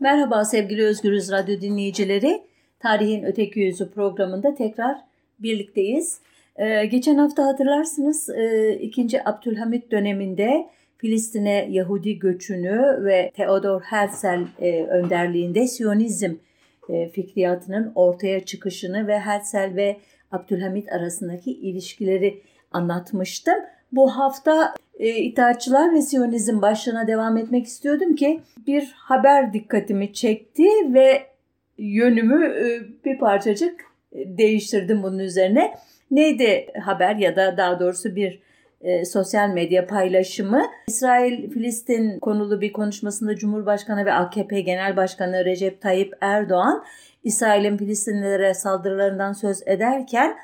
Merhaba sevgili Özgürüz Radyo dinleyicileri. Tarihin Öteki Yüzü programında tekrar birlikteyiz. Ee, geçen hafta hatırlarsınız e, 2. Abdülhamit döneminde Filistin'e Yahudi göçünü ve Theodor Herzl e, önderliğinde Siyonizm e, fikriyatının ortaya çıkışını ve Herzl ve Abdülhamit arasındaki ilişkileri anlatmıştım. Bu hafta e, İttihatçılar ve Siyonizm başlığına devam etmek istiyordum ki bir haber dikkatimi çekti ve yönümü e, bir parçacık e, değiştirdim bunun üzerine. Neydi haber ya da daha doğrusu bir e, sosyal medya paylaşımı. İsrail-Filistin konulu bir konuşmasında Cumhurbaşkanı ve AKP Genel Başkanı Recep Tayyip Erdoğan İsrail'in Filistinlilere saldırılarından söz ederken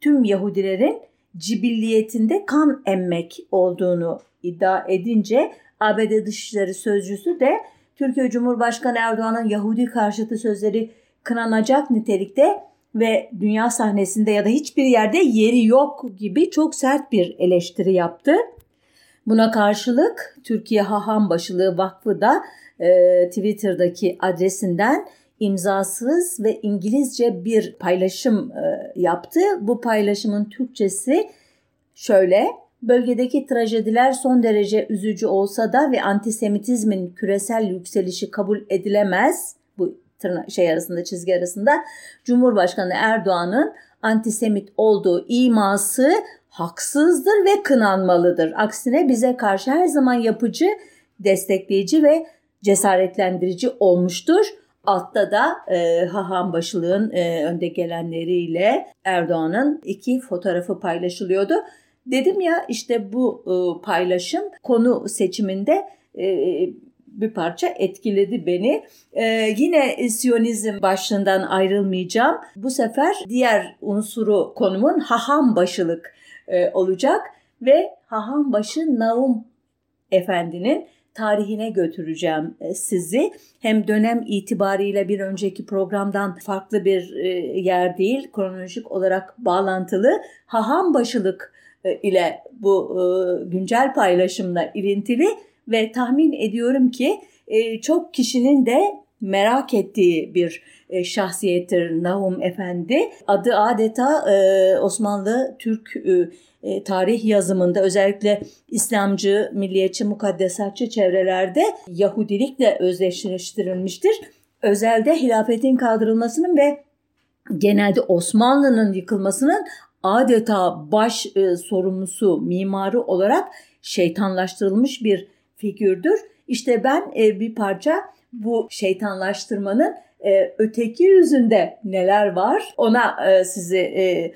tüm Yahudilerin cibilliyetinde kan emmek olduğunu iddia edince ABD Dışişleri Sözcüsü de Türkiye Cumhurbaşkanı Erdoğan'ın Yahudi karşıtı sözleri kınanacak nitelikte ve dünya sahnesinde ya da hiçbir yerde yeri yok gibi çok sert bir eleştiri yaptı. Buna karşılık Türkiye Haham Başılığı Vakfı da e, Twitter'daki adresinden imzasız ve İngilizce bir paylaşım e, yaptı. Bu paylaşımın Türkçesi şöyle. Bölgedeki trajediler son derece üzücü olsa da ve antisemitizmin küresel yükselişi kabul edilemez. Bu tırna şey arasında çizgi arasında Cumhurbaşkanı Erdoğan'ın antisemit olduğu iması haksızdır ve kınanmalıdır. Aksine bize karşı her zaman yapıcı, destekleyici ve cesaretlendirici olmuştur. Altta da e, Haham Başılığın e, önde gelenleriyle Erdoğan'ın iki fotoğrafı paylaşılıyordu. Dedim ya işte bu e, paylaşım konu seçiminde e, bir parça etkiledi beni. Ee, yine Siyonizm başlığından ayrılmayacağım. Bu sefer diğer unsuru konumun haham başılık e, olacak ve haham başı Naum Efendi'nin tarihine götüreceğim e, sizi. Hem dönem itibariyle bir önceki programdan farklı bir e, yer değil, kronolojik olarak bağlantılı. Haham başılık e, ile bu güncel paylaşımla ilintili ve tahmin ediyorum ki çok kişinin de merak ettiği bir şahsiyettir Nahum Efendi. Adı adeta Osmanlı Türk e, tarih yazımında özellikle İslamcı, milliyetçi, mukaddesatçı çevrelerde Yahudilikle özdeşleştirilmiştir. Özelde hilafetin kaldırılmasının ve genelde Osmanlı'nın yıkılmasının adeta baş e, sorumlusu, mimarı olarak şeytanlaştırılmış bir figürdür. İşte ben e, bir parça bu şeytanlaştırmanın e, öteki yüzünde neler var ona e, sizi e,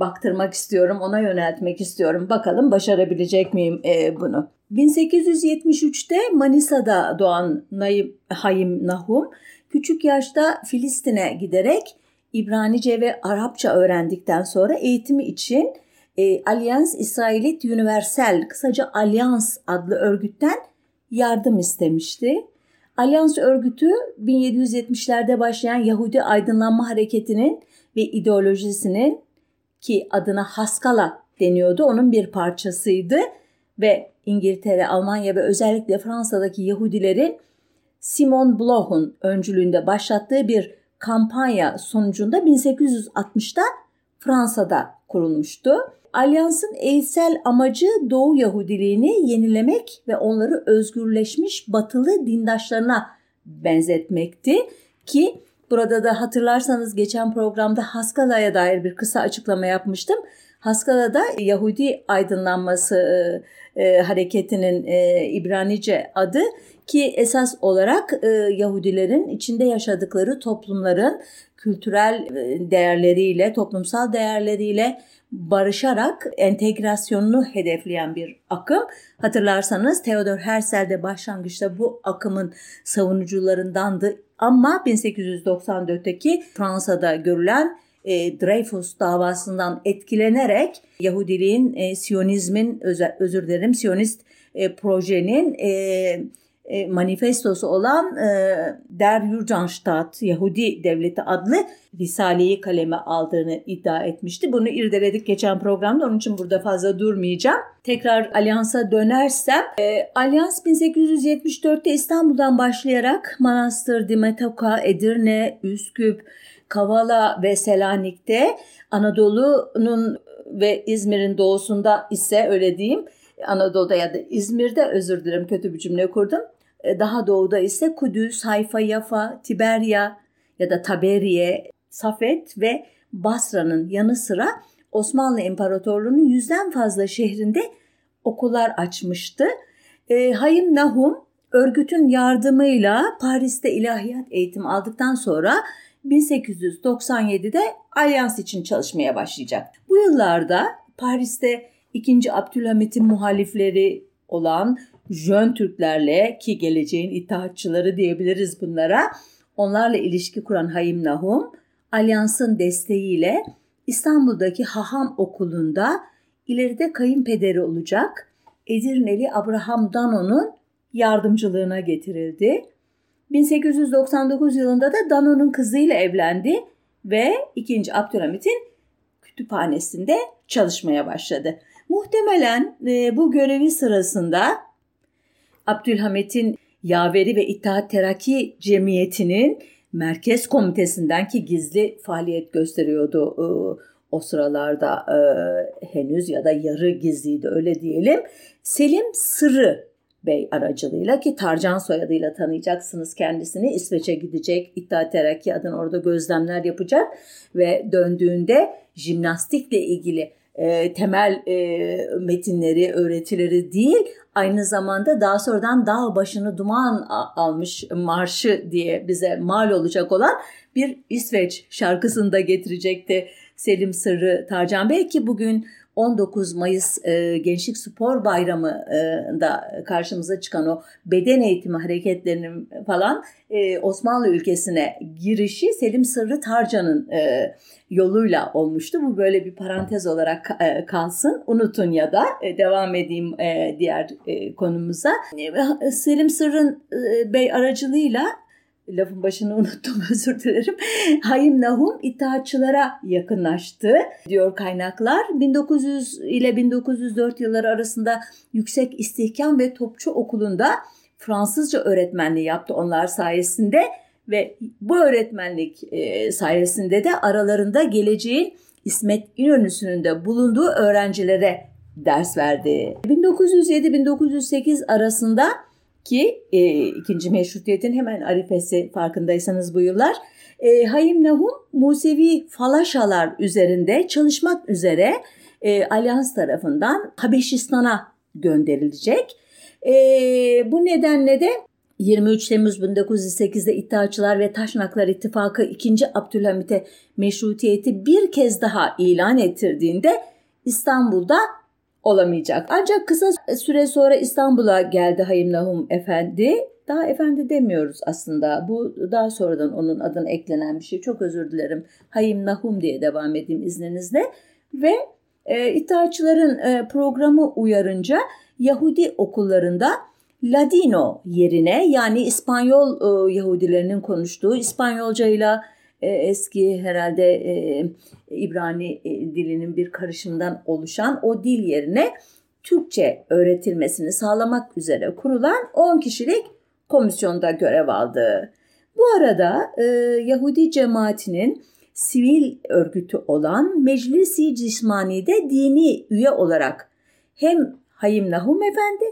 baktırmak istiyorum, ona yöneltmek istiyorum. Bakalım başarabilecek miyim bunu? 1873'te Manisa'da doğan Naim, Hayim Nahum küçük yaşta Filistin'e giderek İbranice ve Arapça öğrendikten sonra eğitimi için e, Allianz İsrailit Universel kısaca Allianz adlı örgütten yardım istemişti. Alyans örgütü 1770'lerde başlayan Yahudi aydınlanma hareketinin ve ideolojisinin ki adına Haskala deniyordu onun bir parçasıydı ve İngiltere, Almanya ve özellikle Fransa'daki Yahudilerin Simon Bloch'un öncülüğünde başlattığı bir kampanya sonucunda 1860'da Fransa'da kurulmuştu. Alyansın eğitsel amacı Doğu Yahudiliğini yenilemek ve onları özgürleşmiş batılı dindaşlarına benzetmekti ki burada da hatırlarsanız geçen programda Haskala'ya dair bir kısa açıklama yapmıştım. Haskala'da Yahudi aydınlanması e, e, hareketinin e, İbranice adı ki esas olarak e, Yahudilerin içinde yaşadıkları toplumların kültürel e, değerleriyle, toplumsal değerleriyle barışarak entegrasyonunu hedefleyen bir akım. Hatırlarsanız Theodor Herzl de başlangıçta bu akımın savunucularındandı ama 1894'teki Fransa'da görülen e, Dreyfus davasından etkilenerek Yahudiliğin, e, Siyonizmin, özür, özür dilerim, Siyonist e, projenin e, e, manifestosu olan e, Der Jurgenstaat Yahudi Devleti adlı Risale'yi kaleme aldığını iddia etmişti. Bunu irdeledik geçen programda onun için burada fazla durmayacağım. Tekrar Alyans'a dönersem, e, Alyans 1874'te İstanbul'dan başlayarak Manastır, Dimetoka, Edirne, Üsküp, Kavala ve Selanik'te Anadolu'nun ve İzmir'in doğusunda ise öyle diyeyim Anadolu'da ya da İzmir'de özür dilerim kötü bir cümle kurdum. E, daha doğuda ise Kudüs, Hayfa, Yafa, Tiberya ya da Taberiye, Safet ve Basra'nın yanı sıra Osmanlı İmparatorluğu'nun yüzden fazla şehrinde okullar açmıştı. E, Hayim Nahum örgütün yardımıyla Paris'te ilahiyat eğitimi aldıktan sonra 1897'de Alyans için çalışmaya başlayacak. Bu yıllarda Paris'te 2. Abdülhamit'in muhalifleri olan Jön Türklerle ki geleceğin itaatçıları diyebiliriz bunlara. Onlarla ilişki kuran Hayim Nahum, Alyans'ın desteğiyle İstanbul'daki Haham Okulu'nda ileride kayınpederi olacak Edirneli Abraham Dano'nun yardımcılığına getirildi. 1899 yılında da Dano'nun kızıyla evlendi ve 2. Abdülhamit'in kütüphanesinde çalışmaya başladı. Muhtemelen e, bu görevi sırasında Abdülhamit'in Yaveri ve İttihat Terakki Cemiyeti'nin merkez komitesinden ki gizli faaliyet gösteriyordu e, o sıralarda e, henüz ya da yarı gizliydi öyle diyelim. Selim Sırrı Bey aracılığıyla ki Tarcan soyadıyla tanıyacaksınız kendisini. İsveç'e gidecek, İttihat Terakki adına orada gözlemler yapacak ve döndüğünde jimnastikle ilgili e, temel metinleri, öğretileri değil, aynı zamanda daha sonradan dağ başını duman almış marşı diye bize mal olacak olan bir İsveç şarkısını da getirecekti Selim Sırrı Tarcan Bey ki bugün 19 Mayıs e, Gençlik Spor Bayramı'nda karşımıza çıkan o beden eğitimi hareketlerinin falan e, Osmanlı ülkesine girişi Selim Sırrı Tarcan'ın e, yoluyla olmuştu. Bu böyle bir parantez olarak e, kalsın. Unutun ya da e, devam edeyim e, diğer e, konumuza. E, Selim Sırrın e, Bey aracılığıyla lafın başını unuttum özür dilerim. Hayim Nahum İttihatçılara yakınlaştı diyor kaynaklar. 1900 ile 1904 yılları arasında Yüksek İstihkam ve Topçu Okulu'nda Fransızca öğretmenliği yaptı onlar sayesinde ve bu öğretmenlik e, sayesinde de aralarında geleceğin İsmet İnönü'sünün de bulunduğu öğrencilere ders verdi. 1907-1908 arasında ki e, ikinci meşrutiyetin hemen arifesi farkındaysanız bu yıllar. E, Hayim Nahum Musevi falaşalar üzerinde çalışmak üzere e, Alyans tarafından Habeşistan'a gönderilecek. E, bu nedenle de 23 Temmuz 1908'de İttihatçılar ve Taşnaklar İttifakı 2. Abdülhamit'e meşrutiyeti bir kez daha ilan ettirdiğinde İstanbul'da olamayacak. Ancak kısa süre sonra İstanbul'a geldi Hayim Nahum Efendi. Daha efendi demiyoruz aslında. Bu daha sonradan onun adına eklenen bir şey. Çok özür dilerim. Hayim Nahum diye devam edeyim izninizle. Ve e, İttihatçıların e, programı uyarınca Yahudi okullarında Ladino yerine yani İspanyol e, Yahudilerinin konuştuğu İspanyolca ile eski herhalde e, İbrani e, dilinin bir karışımından oluşan o dil yerine Türkçe öğretilmesini sağlamak üzere kurulan 10 kişilik komisyonda görev aldı. Bu arada e, Yahudi cemaatinin sivil örgütü olan Meclisi Cismani'de dini üye olarak hem Hayim Nahum Efendi,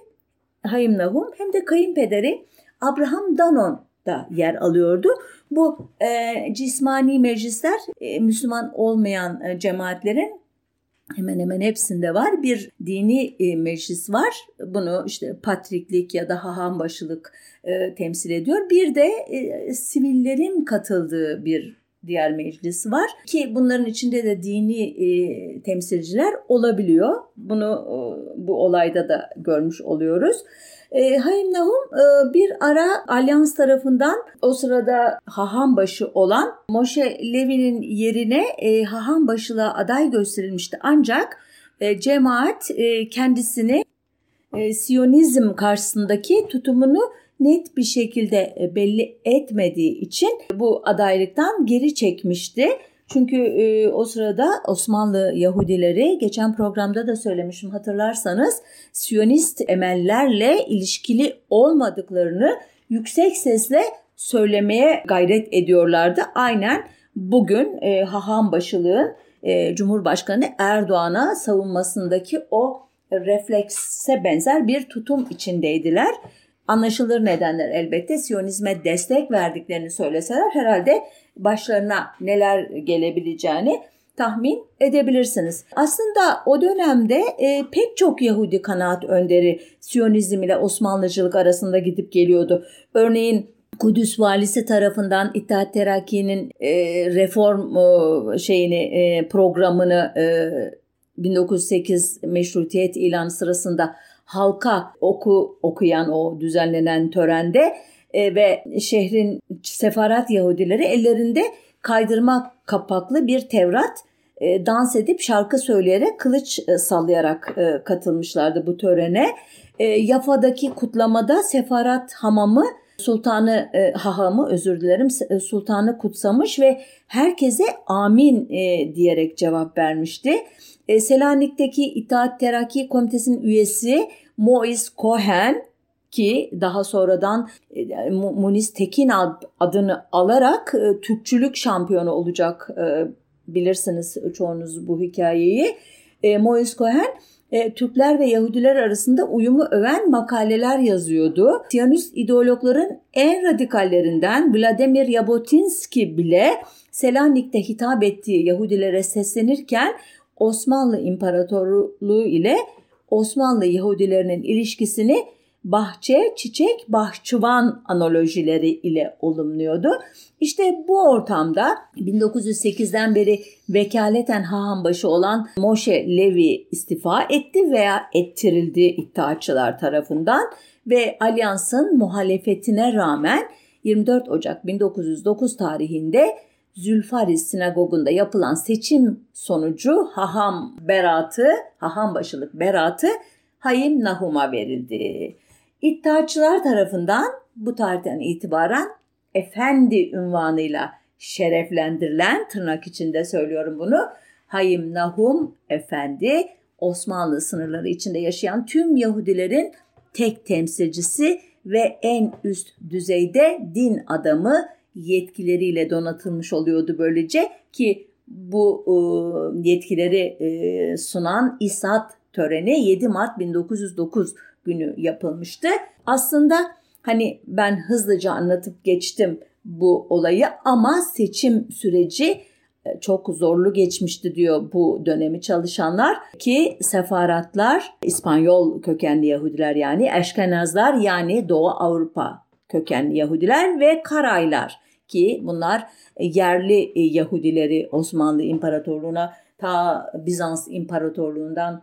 Hayim Nahum hem de kayınpederi Abraham Danon da yer alıyordu. Bu e, cismani meclisler e, Müslüman olmayan e, cemaatlerin hemen hemen hepsinde var. Bir dini e, meclis var. Bunu işte patriklik ya da hahambaşılık e, temsil ediyor. Bir de e, sivillerin katıldığı bir diğer meclis var ki bunların içinde de dini e, temsilciler olabiliyor. Bunu e, bu olayda da görmüş oluyoruz. E, Hayim Nahum e, bir ara Alyans tarafından o sırada haham başı olan Moshe Levi'nin yerine e, haham başılığa aday gösterilmişti. Ancak e, cemaat e, kendisini e, Siyonizm karşısındaki tutumunu net bir şekilde e, belli etmediği için bu adaylıktan geri çekmişti. Çünkü e, o sırada Osmanlı Yahudileri geçen programda da söylemişim hatırlarsanız Siyonist emellerle ilişkili olmadıklarını yüksek sesle söylemeye gayret ediyorlardı. Aynen bugün e, haham başılığın e, Cumhurbaşkanı Erdoğan'a savunmasındaki o reflekse benzer bir tutum içindeydiler. Anlaşılır nedenler elbette Siyonizme destek verdiklerini söyleseler herhalde başlarına neler gelebileceğini tahmin edebilirsiniz. Aslında o dönemde e, pek çok Yahudi kanaat önderi Siyonizm ile Osmanlıcılık arasında gidip geliyordu. Örneğin Kudüs valisi tarafından İttihat Terakki'nin e, reform e, şeyini e, programını e, 1908 meşrutiyet ilan sırasında halka oku okuyan o düzenlenen törende e, ve şehrin sefarat Yahudileri ellerinde kaydırma kapaklı bir Tevrat e, dans edip şarkı söyleyerek kılıç e, sallayarak e, katılmışlardı bu törene. E, Yafa'daki kutlamada sefarat hamamı sultanı e, hahamı özür dilerim e, sultanı kutsamış ve herkese amin e, diyerek cevap vermişti. E, Selanik'teki İttihat Terakki Komitesi'nin üyesi Mois Cohen ki daha sonradan e, Muniz Tekin adını alarak e, Türkçülük şampiyonu olacak e, bilirsiniz çoğunuz bu hikayeyi. Mois Cohen Türkler ve Yahudiler arasında uyumu öven makaleler yazıyordu. Siyonist ideologların en radikallerinden Vladimir Jabotinsky bile Selanik'te hitap ettiği Yahudilere seslenirken Osmanlı İmparatorluğu ile Osmanlı Yahudilerinin ilişkisini bahçe, çiçek, bahçıvan analojileri ile olumluyordu. İşte bu ortamda 1908'den beri vekaleten hahambaşı olan Moshe Levi istifa etti veya ettirildi iddiaçılar tarafından ve Alyans'ın muhalefetine rağmen 24 Ocak 1909 tarihinde Zülfaris sinagogunda yapılan seçim sonucu haham beratı, haham başılık beratı Hayim Nahum'a verildi. İddiaçılar tarafından bu tarihten itibaren efendi ünvanıyla şereflendirilen tırnak içinde söylüyorum bunu. Hayim Nahum Efendi Osmanlı sınırları içinde yaşayan tüm Yahudilerin tek temsilcisi ve en üst düzeyde din adamı yetkileriyle donatılmış oluyordu böylece ki bu e, yetkileri e, sunan İsat töreni 7 Mart 1909 günü yapılmıştı. Aslında hani ben hızlıca anlatıp geçtim bu olayı ama seçim süreci e, çok zorlu geçmişti diyor bu dönemi çalışanlar ki sefaratlar İspanyol kökenli Yahudiler yani Eşkenazlar yani Doğu Avrupa kökenli Yahudiler ve Karaylar ki bunlar yerli e, Yahudileri Osmanlı İmparatorluğu'na ta Bizans İmparatorluğu'ndan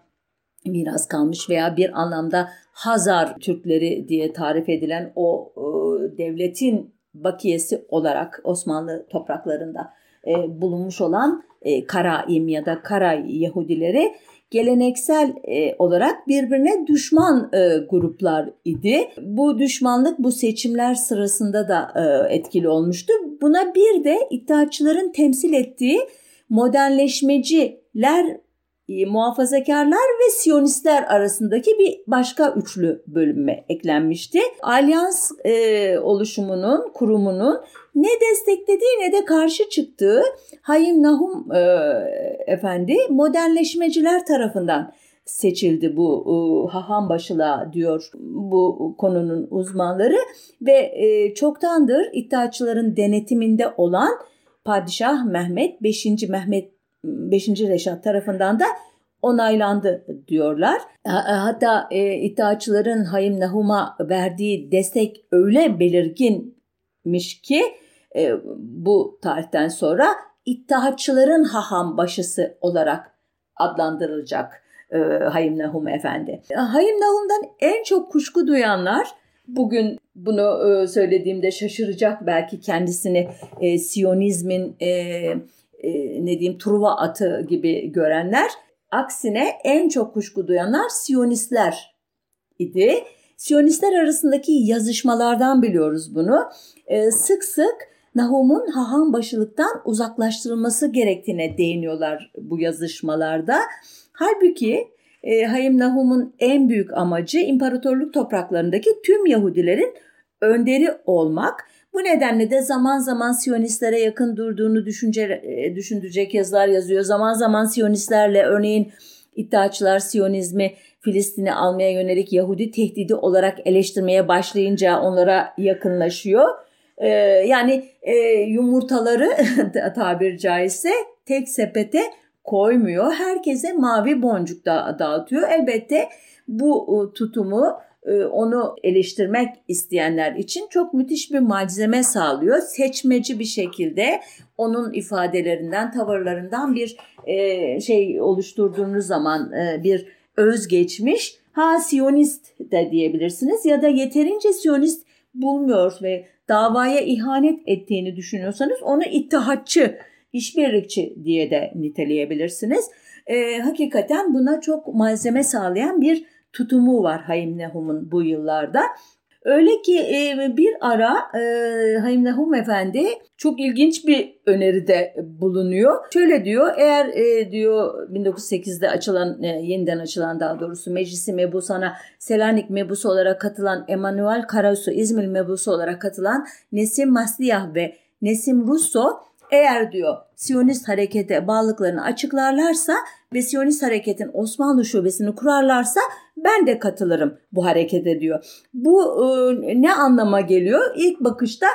miras kalmış veya bir anlamda Hazar Türkleri diye tarif edilen o e, devletin bakiyesi olarak Osmanlı topraklarında e, bulunmuş olan e, Karaim ya da Karay Yahudileri geleneksel e, olarak birbirine düşman e, gruplar idi. Bu düşmanlık bu seçimler sırasında da e, etkili olmuştu. Buna bir de iddiaçıların temsil ettiği modernleşmeciler muhafazakarlar ve Siyonistler arasındaki bir başka üçlü bölünme eklenmişti. Alyans e, oluşumunun, kurumunun ne desteklediği ne de karşı çıktığı Hayim Nahum e, efendi modernleşmeciler tarafından seçildi bu e, haham başılığa diyor bu konunun uzmanları ve e, çoktandır iddiaçıların denetiminde olan Padişah Mehmet 5. Mehmet 5. Reşat tarafından da onaylandı diyorlar. Hatta e, iddiaçıların Hayim Nahum'a verdiği destek öyle belirginmiş ki e, bu tarihten sonra İttihatçıların haham başısı olarak adlandırılacak e, Hayim Nahum Efendi. Hayim Nahum'dan en çok kuşku duyanlar bugün bunu e, söylediğimde şaşıracak belki kendisini e, Siyonizmin e, e, ne diyeyim Truva atı gibi görenler. Aksine en çok kuşku duyanlar Siyonistler idi. Siyonistler arasındaki yazışmalardan biliyoruz bunu. E, sık sık Nahum'un haham başılıktan uzaklaştırılması gerektiğine değiniyorlar bu yazışmalarda. Halbuki e, Hayim Nahum'un en büyük amacı imparatorluk topraklarındaki tüm Yahudilerin önderi olmak. Bu nedenle de zaman zaman Siyonistlere yakın durduğunu düşünce, e, düşündürecek yazılar yazıyor. Zaman zaman Siyonistlerle örneğin İddiaçılar Siyonizmi Filistin'i almaya yönelik Yahudi tehdidi olarak eleştirmeye başlayınca onlara yakınlaşıyor. Ee, yani e, yumurtaları tabir caizse tek sepete koymuyor. Herkese mavi boncuk da dağıtıyor. Elbette bu tutumu onu eleştirmek isteyenler için çok müthiş bir malzeme sağlıyor. Seçmeci bir şekilde onun ifadelerinden, tavırlarından bir e, şey oluşturduğunuz zaman bir özgeçmiş ha Siyonist de diyebilirsiniz ya da yeterince Siyonist bulmuyor ve davaya ihanet ettiğini düşünüyorsanız onu ittihatçı, işbirlikçi diye de niteleyebilirsiniz. E, hakikaten buna çok malzeme sağlayan bir tutumu var Hayim Nehum'un bu yıllarda. Öyle ki e, bir ara e, Nahum Efendi çok ilginç bir öneride bulunuyor. Şöyle diyor eğer e, diyor 1908'de açılan yeniden açılan daha doğrusu Meclisi Mebusana Selanik Mebusu olarak katılan Emanuel Karasu İzmir Mebusu olarak katılan Nesim Masliyah ve Nesim Russo eğer diyor Siyonist harekete bağlılıklarını açıklarlarsa ve Siyonist hareketin Osmanlı şubesini kurarlarsa ben de katılırım bu harekete diyor. Bu e, ne anlama geliyor? İlk bakışta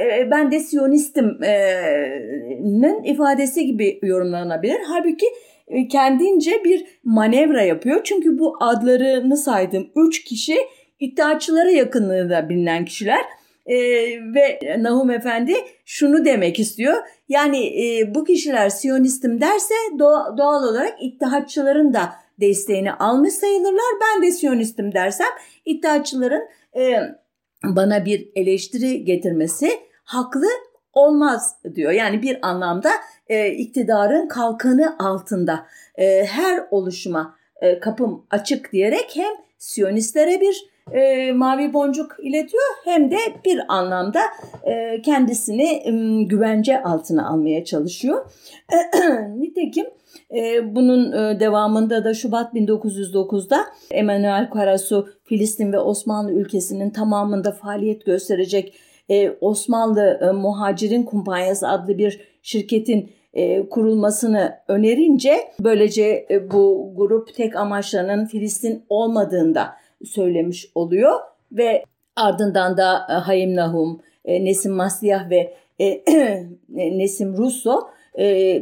e, ben de Siyonistim'nin e, ifadesi gibi yorumlanabilir. Halbuki e, kendince bir manevra yapıyor. Çünkü bu adlarını saydığım üç kişi iddiaçılara yakınlığında bilinen kişiler. E, ve Nahum Efendi şunu demek istiyor. Yani e, bu kişiler Siyonistim derse doğa, doğal olarak ittihatçıların da desteğini almış sayılırlar. Ben de Siyonistim dersem iddiaçıların e, bana bir eleştiri getirmesi haklı olmaz diyor. Yani bir anlamda e, iktidarın kalkanı altında e, her oluşuma e, kapım açık diyerek hem Siyonistlere bir e, mavi boncuk iletiyor hem de bir anlamda e, kendisini e, güvence altına almaya çalışıyor. Nitekim e, bunun e, devamında da Şubat 1909'da Emanuel Karasu Filistin ve Osmanlı ülkesinin tamamında faaliyet gösterecek e, Osmanlı e, Muhacirin Kumpanyası adlı bir şirketin e, kurulmasını önerince böylece e, bu grup tek amaçlarının Filistin olmadığında söylemiş oluyor ve ardından da e, Hayim Nahum, e, Nesim Masliyah ve e, Nesim Russo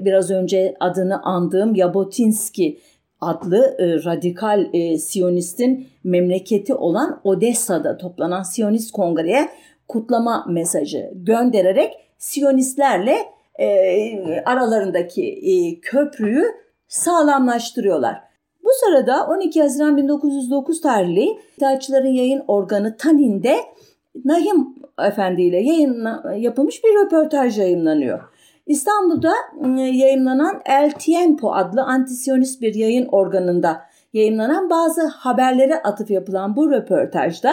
biraz önce adını andığım Yabotinski adlı radikal Siyonistin memleketi olan Odessa'da toplanan Siyonist Kongre'ye kutlama mesajı göndererek Siyonistlerle aralarındaki köprüyü sağlamlaştırıyorlar. Bu sırada 12 Haziran 1909 tarihli İttihatçıların yayın organı Tanin'de Nahim Efendi ile yayın, yapılmış bir röportaj yayınlanıyor. İstanbul'da ıı, yayınlanan El Tiempo adlı antisyonist bir yayın organında yayınlanan bazı haberlere atıf yapılan bu röportajda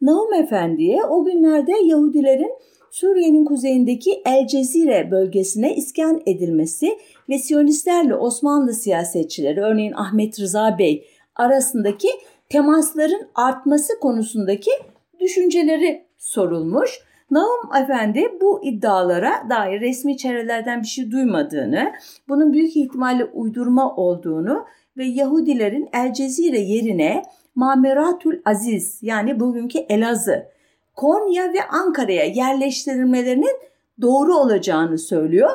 Nahum Efendi'ye o günlerde Yahudilerin Suriye'nin kuzeyindeki El Cezire bölgesine iskan edilmesi ve Siyonistlerle Osmanlı siyasetçileri örneğin Ahmet Rıza Bey arasındaki temasların artması konusundaki düşünceleri sorulmuş. Naum Efendi bu iddialara dair resmi çevrelerden bir şey duymadığını, bunun büyük ihtimalle uydurma olduğunu ve Yahudilerin El Cezire yerine Mameratül Aziz yani bugünkü Elazığ, Konya ve Ankara'ya yerleştirilmelerinin doğru olacağını söylüyor.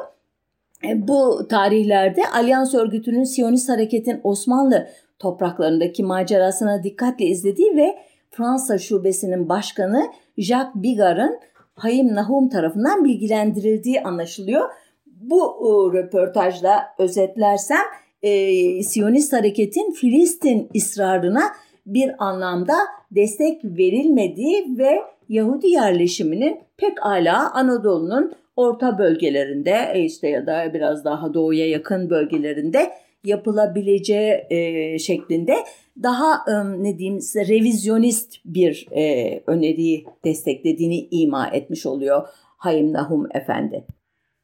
E, bu tarihlerde Alyans örgütünün Siyonist hareketin Osmanlı topraklarındaki macerasına dikkatle izlediği ve Fransa şubesinin başkanı Jacques Bigar'ın Hayim Nahum tarafından bilgilendirildiği anlaşılıyor. Bu e, röportajla özetlersem e, Siyonist hareketin Filistin ısrarına bir anlamda destek verilmediği ve Yahudi yerleşiminin pek ala Anadolu'nun orta bölgelerinde e, işte ya da biraz daha doğuya yakın bölgelerinde yapılabileceği e, şeklinde daha e, ne diyeyim size revizyonist bir e, öneriyi desteklediğini ima etmiş oluyor Hayim Nahum Efendi.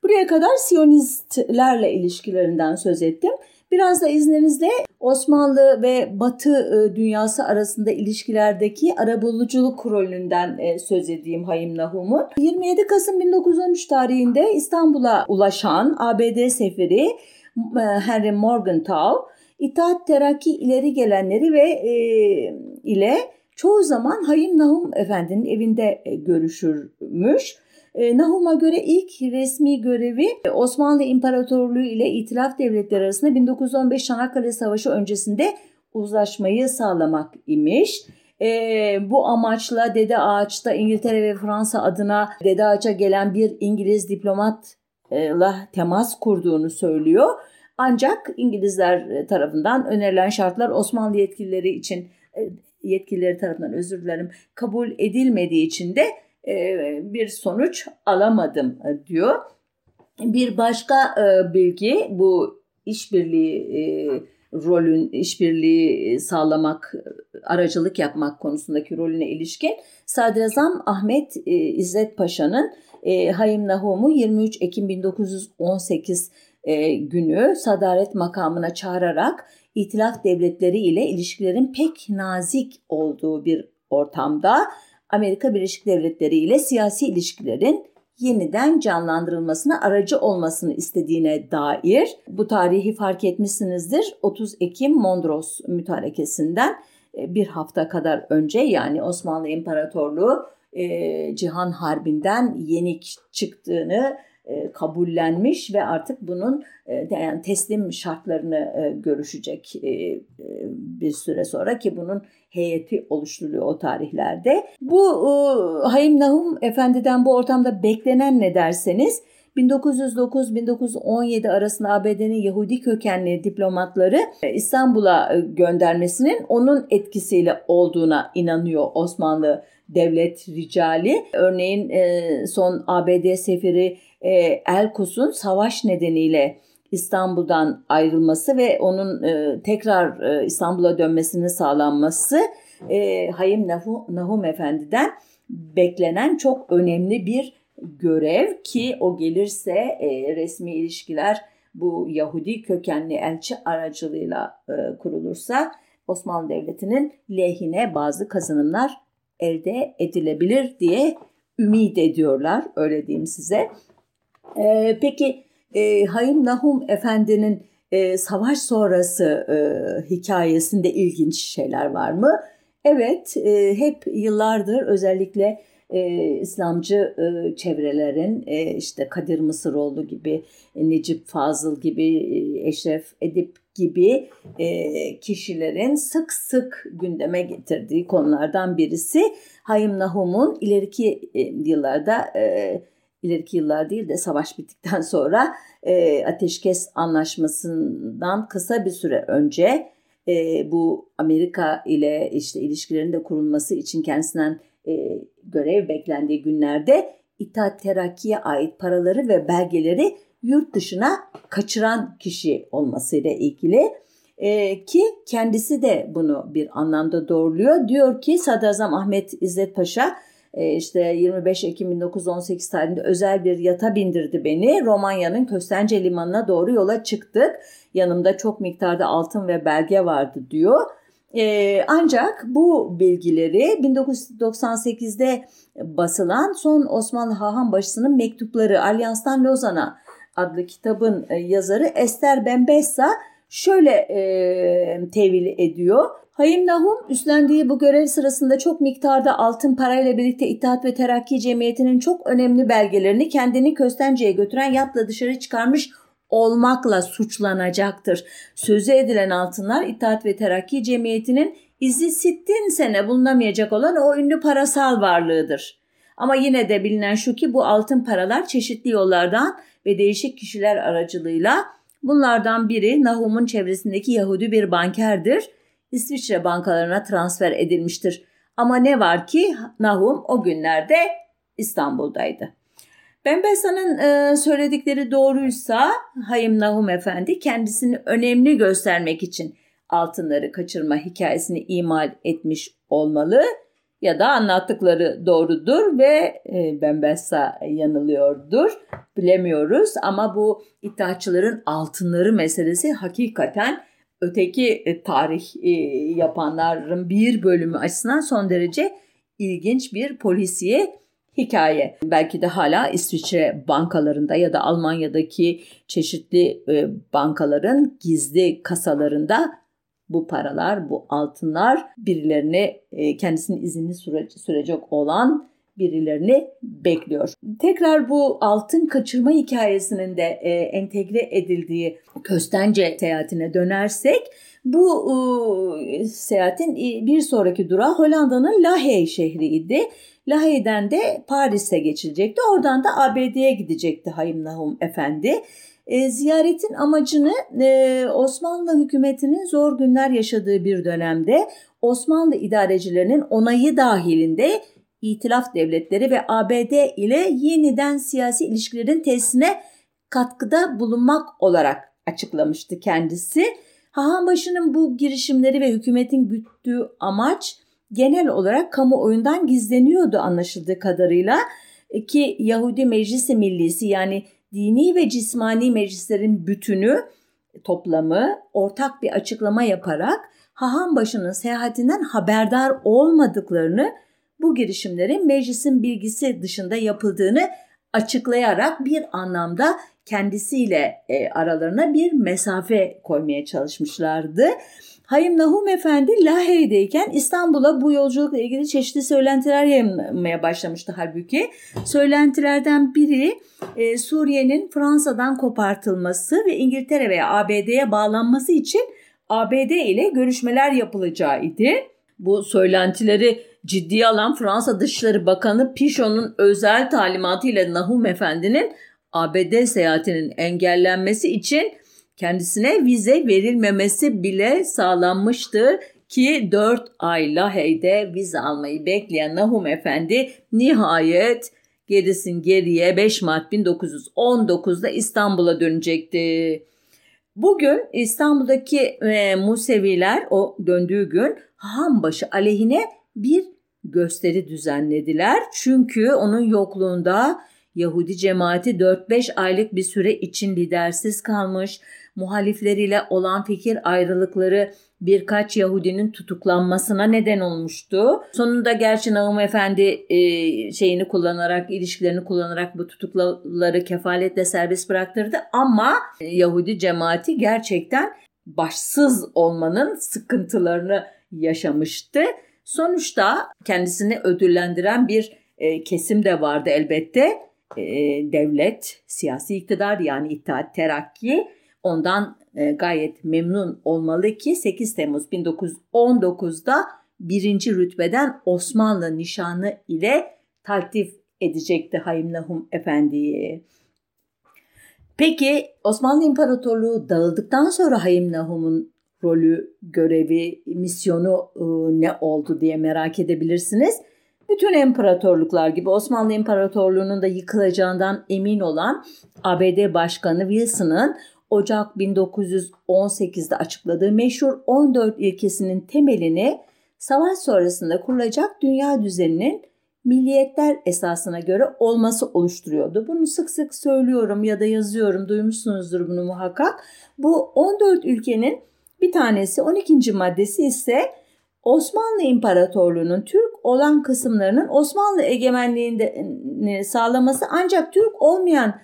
Buraya kadar Siyonistlerle ilişkilerinden söz ettim. Biraz da izninizle Osmanlı ve Batı e, dünyası arasında ilişkilerdeki arabuluculuk rolünden e, söz edeyim Hayim Nahum'un. 27 Kasım 1913 tarihinde İstanbul'a ulaşan ABD seferi e, Henry Morgenthau, İttihat Terakki ileri gelenleri ve e, ile çoğu zaman Hayim Nahum Efendi'nin evinde görüşürmüş. E, Nahum'a göre ilk resmi görevi Osmanlı İmparatorluğu ile İtilaf Devletleri arasında 1915 Çanakkale Savaşı öncesinde uzlaşmayı sağlamak imiş. E, bu amaçla Dede Ağaç'ta İngiltere ve Fransa adına Dede Ağaç'a gelen bir İngiliz diplomatla temas kurduğunu söylüyor. Ancak İngilizler tarafından önerilen şartlar Osmanlı yetkilileri için e, yetkilileri tarafından özür dilerim kabul edilmediği için de e, bir sonuç alamadım e, diyor. Bir başka e, bilgi bu işbirliği rolün işbirliği sağlamak, aracılık yapmak konusundaki rolüne ilişkin Sadrazam Ahmet İzzet Paşa'nın Hayim Nahum'u 23 Ekim 1918 günü sadaret makamına çağırarak İtilaf devletleri ile ilişkilerin pek nazik olduğu bir ortamda Amerika Birleşik Devletleri ile siyasi ilişkilerin yeniden canlandırılmasına aracı olmasını istediğine dair bu tarihi fark etmişsinizdir. 30 Ekim Mondros mütarekesinden e, bir hafta kadar önce yani Osmanlı İmparatorluğu e, Cihan Harbi'nden yenik çıktığını e, kabullenmiş ve artık bunun e, yani teslim şartlarını e, görüşecek bir süre sonra ki bunun heyeti oluşturuluyor o tarihlerde. Bu Hayim Nahum Efendi'den bu ortamda beklenen ne derseniz 1909-1917 arasında ABD'nin Yahudi kökenli diplomatları İstanbul'a göndermesinin onun etkisiyle olduğuna inanıyor Osmanlı devlet ricali. Örneğin son ABD seferi e, Elkus'un savaş nedeniyle İstanbul'dan ayrılması ve onun e, tekrar e, İstanbul'a dönmesinin sağlanması e, Hayim Nahum, Efendi'den beklenen çok önemli bir görev ki o gelirse e, resmi ilişkiler bu Yahudi kökenli elçi aracılığıyla e, kurulursa Osmanlı Devleti'nin lehine bazı kazanımlar elde edilebilir diye ümit ediyorlar öyle diyeyim size. E, peki e, Hayim Nahum Efendi'nin e, savaş sonrası e, hikayesinde ilginç şeyler var mı? Evet, e, hep yıllardır özellikle e, İslamcı e, çevrelerin e, işte Kadir Mısıroğlu gibi, Necip Fazıl gibi, e, Eşref Edip gibi e, kişilerin sık sık gündeme getirdiği konulardan birisi. Hayim Nahum'un ileriki e, yıllarda e, ileriki yıllar değil de savaş bittikten sonra e, ateşkes anlaşmasından kısa bir süre önce e, bu Amerika ile işte ilişkilerin de kurulması için kendisinden e, görev beklendiği günlerde İttihat Terakki'ye ait paraları ve belgeleri yurt dışına kaçıran kişi olmasıyla ilgili e, ki kendisi de bunu bir anlamda doğruluyor. Diyor ki Sadrazam Ahmet İzzet Paşa e, işte 25 Ekim 1918 tarihinde özel bir yata bindirdi beni. Romanya'nın Köstence Limanı'na doğru yola çıktık. Yanımda çok miktarda altın ve belge vardı diyor. E, ancak bu bilgileri 1998'de basılan son Osmanlı Hahan Başısı'nın mektupları Alyans'tan Lozan'a adlı kitabın e, yazarı Ester Bembessa şöyle e, tevil ediyor. Hayim Nahum üstlendiği bu görev sırasında çok miktarda altın parayla birlikte İttihat ve Terakki Cemiyeti'nin çok önemli belgelerini kendini Köstence'ye götüren yatla dışarı çıkarmış olmakla suçlanacaktır. Sözü edilen altınlar İttihat ve Terakki Cemiyeti'nin izi sittin sene bulunamayacak olan o ünlü parasal varlığıdır. Ama yine de bilinen şu ki bu altın paralar çeşitli yollardan ve değişik kişiler aracılığıyla bunlardan biri Nahum'un çevresindeki Yahudi bir bankerdir İsviçre bankalarına transfer edilmiştir. Ama ne var ki Nahum o günlerde İstanbul'daydı. Ben Besa'nın e, söyledikleri doğruysa Hayım Nahum Efendi kendisini önemli göstermek için altınları kaçırma hikayesini imal etmiş olmalı ya da anlattıkları doğrudur ve e, Ben Bessa yanılıyordur bilemiyoruz ama bu iddiaçıların altınları meselesi hakikaten öteki e, tarih e, yapanların bir bölümü açısından son derece ilginç bir polisiye hikaye. Belki de hala İsviçre bankalarında ya da Almanya'daki çeşitli e, bankaların gizli kasalarında bu paralar, bu altınlar birilerini kendisinin izinli sürecek olan birilerini bekliyor. Tekrar bu altın kaçırma hikayesinin de e, entegre edildiği Köstence seyahatine dönersek bu e, seyahatin bir sonraki durağı Hollanda'nın Lahey şehriydi. Lahey'den de Paris'e geçilecekti. Oradan da ABD'ye gidecekti Hayim Nahum Efendi. E, ziyaretin amacını e, Osmanlı hükümetinin zor günler yaşadığı bir dönemde Osmanlı idarecilerinin onayı dahilinde İtilaf devletleri ve ABD ile yeniden siyasi ilişkilerin tesisine katkıda bulunmak olarak açıklamıştı kendisi. Hahanbaşı'nın bu girişimleri ve hükümetin güttüğü amaç genel olarak kamuoyundan gizleniyordu anlaşıldığı kadarıyla ki Yahudi Meclisi Millisi yani dini ve cismani meclislerin bütünü toplamı ortak bir açıklama yaparak Hahanbaşı'nın seyahatinden haberdar olmadıklarını bu girişimlerin meclisin bilgisi dışında yapıldığını açıklayarak bir anlamda kendisiyle e, aralarına bir mesafe koymaya çalışmışlardı. Hayım Nahum Efendi Lahey'deyken İstanbul'a bu yolculukla ilgili çeşitli söylentiler yayınlamaya başlamıştı halbuki. Söylentilerden biri e, Suriye'nin Fransa'dan kopartılması ve İngiltere veya ABD'ye bağlanması için ABD ile görüşmeler yapılacağı idi. Bu söylentileri ciddiye alan Fransa Dışişleri Bakanı Pichot'un özel talimatıyla Nahum Efendi'nin ABD seyahatinin engellenmesi için kendisine vize verilmemesi bile sağlanmıştı ki 4 ay Lahey'de vize almayı bekleyen Nahum Efendi nihayet gerisin geriye 5 Mart 1919'da İstanbul'a dönecekti. Bugün İstanbul'daki e, Museviler o döndüğü gün Hanbaşı aleyhine bir gösteri düzenlediler. Çünkü onun yokluğunda Yahudi cemaati 4-5 aylık bir süre için lidersiz kalmış, muhalifleriyle olan fikir ayrılıkları birkaç Yahudinin tutuklanmasına neden olmuştu. Sonunda gerçi Nahum Efendi e, şeyini kullanarak, ilişkilerini kullanarak bu tutukluları kefaletle serbest bıraktırdı ama Yahudi cemaati gerçekten başsız olmanın sıkıntılarını yaşamıştı. Sonuçta kendisini ödüllendiren bir e, kesim de vardı elbette. E, devlet, siyasi iktidar yani İttihat Terakki ondan e, gayet memnun olmalı ki 8 Temmuz 1919'da birinci rütbeden Osmanlı nişanı ile taltif edecekti Hayim Nahum Efendi'yi. Peki Osmanlı İmparatorluğu dağıldıktan sonra Hayim Nahum'un rolü, görevi, misyonu e, ne oldu diye merak edebilirsiniz. Bütün imparatorluklar gibi Osmanlı İmparatorluğu'nun da yıkılacağından emin olan ABD Başkanı Wilson'ın Ocak 1918'de açıkladığı meşhur 14 ilkesinin temelini savaş sonrasında kurulacak dünya düzeninin milliyetler esasına göre olması oluşturuyordu. Bunu sık sık söylüyorum ya da yazıyorum, duymuşsunuzdur bunu muhakkak. Bu 14 ülkenin bir tanesi 12. maddesi ise Osmanlı İmparatorluğu'nun Türk olan kısımlarının Osmanlı egemenliğini sağlaması ancak Türk olmayan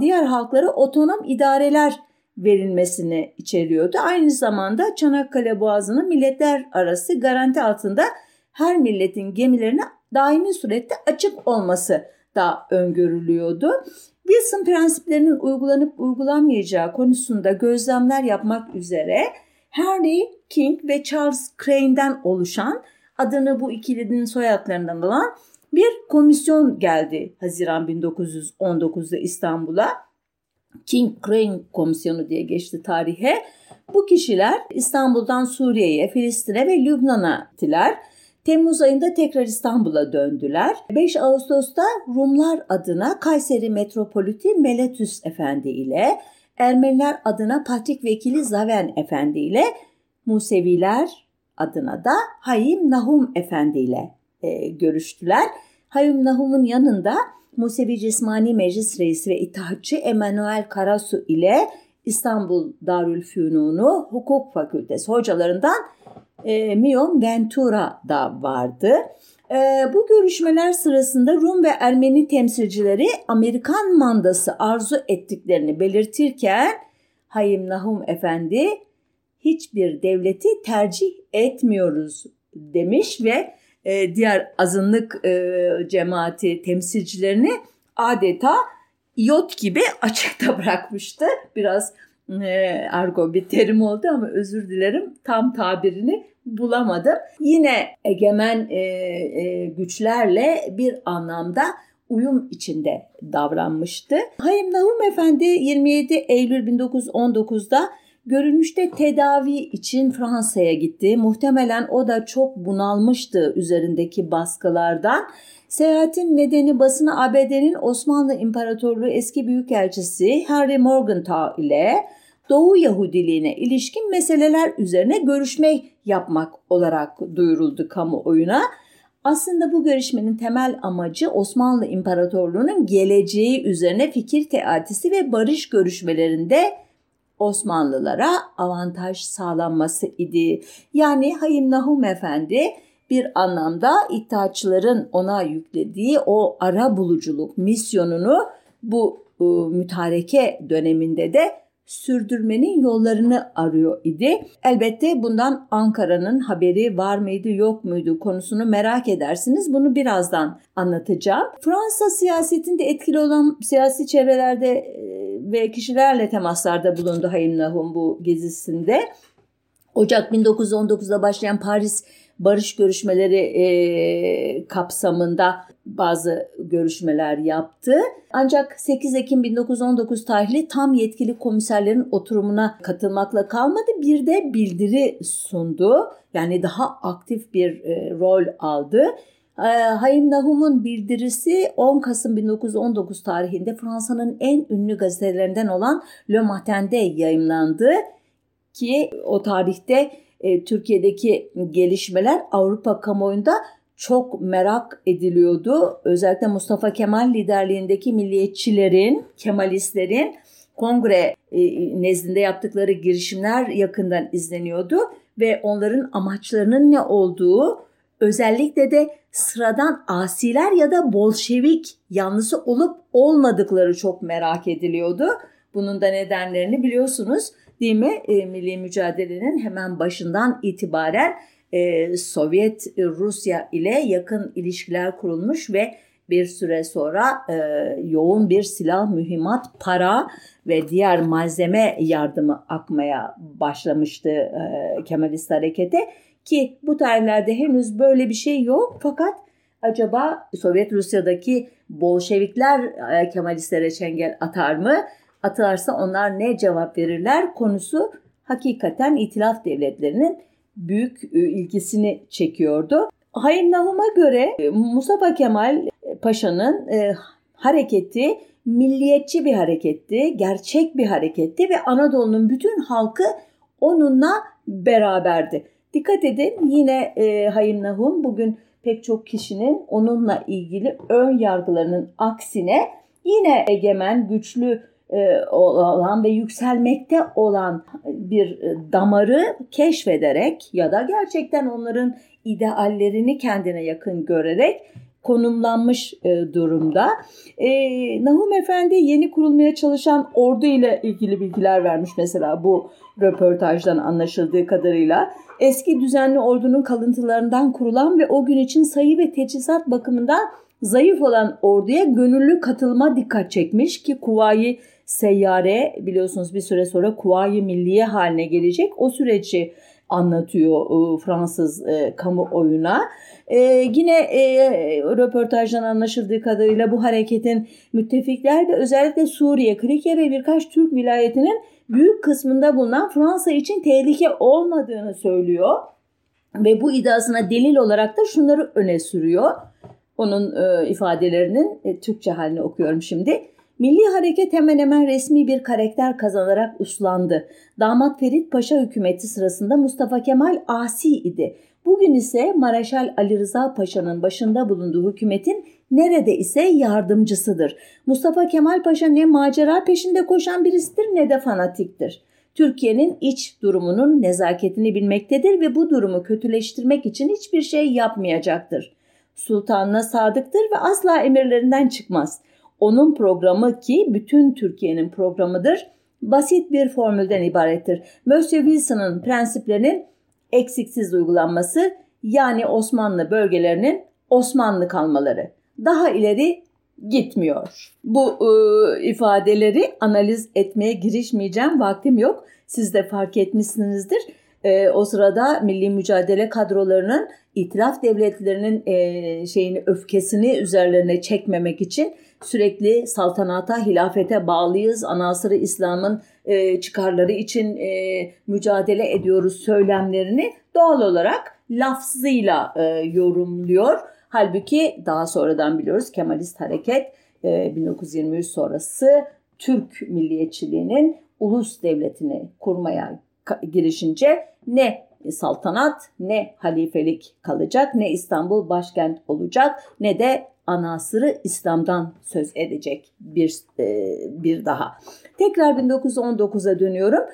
diğer halklara otonom idareler verilmesini içeriyordu. Aynı zamanda Çanakkale Boğazı'nın milletler arası garanti altında her milletin gemilerine daimi surette açık olması da öngörülüyordu. Wilson prensiplerinin uygulanıp uygulanmayacağı konusunda gözlemler yapmak üzere Henry King ve Charles Crane'den oluşan adını bu ikilinin soyadlarından alan bir komisyon geldi Haziran 1919'da İstanbul'a. King Crane Komisyonu diye geçti tarihe. Bu kişiler İstanbul'dan Suriye'ye, Filistin'e ve Lübnan'a gittiler. Temmuz ayında tekrar İstanbul'a döndüler. 5 Ağustos'ta Rumlar adına Kayseri Metropoliti Meletüs Efendi ile, Ermeniler adına Patrik Vekili Zaven Efendi ile, Museviler adına da Hayim Nahum Efendi ile e, görüştüler. Hayim Nahum'un yanında Musevi Cismani Meclis Reisi ve İttihatçı Emanuel Karasu ile İstanbul Darülfünunu Hukuk Fakültesi hocalarından e, Mion Ventura da vardı. E, bu görüşmeler sırasında Rum ve Ermeni temsilcileri Amerikan mandası arzu ettiklerini belirtirken Hayim Nahum Efendi hiçbir devleti tercih etmiyoruz demiş ve e, diğer azınlık e, cemaati temsilcilerini adeta iot gibi açıkta bırakmıştı. Biraz e, argo bir terim oldu ama özür dilerim tam tabirini bulamadım. Yine egemen e, e, güçlerle bir anlamda uyum içinde davranmıştı. Hayim Nahum Efendi 27 Eylül 1919'da görünüşte tedavi için Fransa'ya gitti. Muhtemelen o da çok bunalmıştı üzerindeki baskılardan. Seyahatin nedeni basını ABD'nin Osmanlı İmparatorluğu eski büyükelçisi Henry Morgenthau ile Doğu Yahudiliğine ilişkin meseleler üzerine görüşme yapmak olarak duyuruldu kamuoyuna. Aslında bu görüşmenin temel amacı Osmanlı İmparatorluğu'nun geleceği üzerine fikir teatisi ve barış görüşmelerinde Osmanlılara avantaj sağlanması idi. Yani Hayim Nahum Efendi bir anlamda iddiaçıların ona yüklediği o ara buluculuk misyonunu bu e, mütareke döneminde de sürdürmenin yollarını arıyor idi. Elbette bundan Ankara'nın haberi var mıydı yok muydu konusunu merak edersiniz. Bunu birazdan anlatacağım. Fransa siyasetinde etkili olan siyasi çevrelerde e, ve kişilerle temaslarda bulundu Hayim Nahum bu gezisinde. Ocak 1919'da başlayan Paris barış görüşmeleri e, kapsamında bazı görüşmeler yaptı. Ancak 8 Ekim 1919 tarihli tam yetkili komiserlerin oturumuna katılmakla kalmadı. Bir de bildiri sundu. Yani daha aktif bir e, rol aldı. Hayim Nahum'un bildirisi 10 Kasım 1919 tarihinde Fransa'nın en ünlü gazetelerinden olan Le Matin'de yayımlandı ki o tarihte e, Türkiye'deki gelişmeler Avrupa kamuoyunda çok merak ediliyordu. Özellikle Mustafa Kemal liderliğindeki milliyetçilerin, Kemalistlerin kongre e, nezdinde yaptıkları girişimler yakından izleniyordu ve onların amaçlarının ne olduğu özellikle de sıradan asiler ya da bolşevik yanlısı olup olmadıkları çok merak ediliyordu. Bunun da nedenlerini biliyorsunuz değil mi? E, milli mücadelenin hemen başından itibaren e, Sovyet Rusya ile yakın ilişkiler kurulmuş ve bir süre sonra e, yoğun bir silah, mühimmat, para ve diğer malzeme yardımı akmaya başlamıştı e, Kemalist harekete ki bu tarihlerde henüz böyle bir şey yok fakat acaba Sovyet Rusya'daki Bolşevikler e, Kemalistlere çengel atar mı? Atarsa onlar ne cevap verirler konusu hakikaten itilaf devletlerinin büyük e, ilgisini çekiyordu. Hayim Nahum'a göre e, Mustafa Kemal Paşa'nın e, hareketi milliyetçi bir hareketti, gerçek bir hareketti ve Anadolu'nun bütün halkı onunla beraberdi. Dikkat edin yine e, Hayim Nahum bugün pek çok kişinin onunla ilgili ön yargılarının aksine yine egemen, güçlü e, olan ve yükselmekte olan bir e, damarı keşfederek ya da gerçekten onların ideallerini kendine yakın görerek konumlanmış e, durumda. E, Nahum Efendi yeni kurulmaya çalışan ordu ile ilgili bilgiler vermiş mesela bu röportajdan anlaşıldığı kadarıyla. Eski düzenli ordunun kalıntılarından kurulan ve o gün için sayı ve teçhizat bakımından zayıf olan orduya gönüllü katılma dikkat çekmiş ki Kuvayi Seyyare biliyorsunuz bir süre sonra Kuvayi Milliye haline gelecek. O süreci anlatıyor e, Fransız e, kamuoyuna. E, yine röportajdan anlaşıldığı kadarıyla bu hareketin müttefikler ve özellikle Suriye, Krike ve birkaç Türk vilayetinin büyük kısmında bulunan Fransa için tehlike olmadığını söylüyor. Ve bu iddiasına delil olarak da şunları öne sürüyor. Onun e, ifadelerinin e, Türkçe halini okuyorum şimdi. Milli hareket hemen hemen resmi bir karakter kazanarak uslandı. Damat Ferit Paşa hükümeti sırasında Mustafa Kemal asi idi. Bugün ise Mareşal Ali Rıza Paşa'nın başında bulunduğu hükümetin nerede ise yardımcısıdır. Mustafa Kemal Paşa ne macera peşinde koşan birisidir ne de fanatiktir. Türkiye'nin iç durumunun nezaketini bilmektedir ve bu durumu kötüleştirmek için hiçbir şey yapmayacaktır. Sultanına sadıktır ve asla emirlerinden çıkmaz. Onun programı ki bütün Türkiye'nin programıdır, basit bir formülden ibarettir. Monsieur Wilson'ın prensiplerinin eksiksiz uygulanması yani Osmanlı bölgelerinin Osmanlı kalmaları. Daha ileri gitmiyor. Bu e, ifadeleri analiz etmeye girişmeyeceğim. Vaktim yok. Siz de fark etmişsinizdir. E, o sırada milli mücadele kadrolarının itiraf devletlerinin e, şeyini öfkesini üzerlerine çekmemek için sürekli saltanata, hilafete bağlıyız. Anasırı İslam'ın e, çıkarları için e, mücadele ediyoruz söylemlerini doğal olarak lafzıyla e, yorumluyor. Halbuki daha sonradan biliyoruz Kemalist hareket e, 1923 sonrası Türk milliyetçiliğinin ulus devletini kurmaya girişince ne saltanat ne halifelik kalacak ne İstanbul başkent olacak ne de anasırı İslam'dan söz edecek bir e, bir daha. Tekrar 1919'a dönüyorum.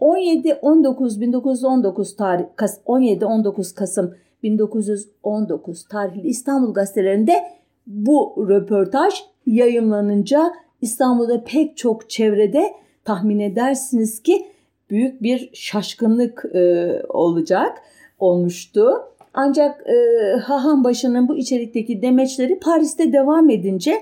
17 19 1919 tarih 17 19 Kasım 1919 tarihli İstanbul gazetelerinde bu röportaj yayımlanınca İstanbul'da pek çok çevrede tahmin edersiniz ki büyük bir şaşkınlık e, olacak olmuştu. Ancak e, Hahanbaşı'nın bu içerikteki demeçleri Paris'te devam edince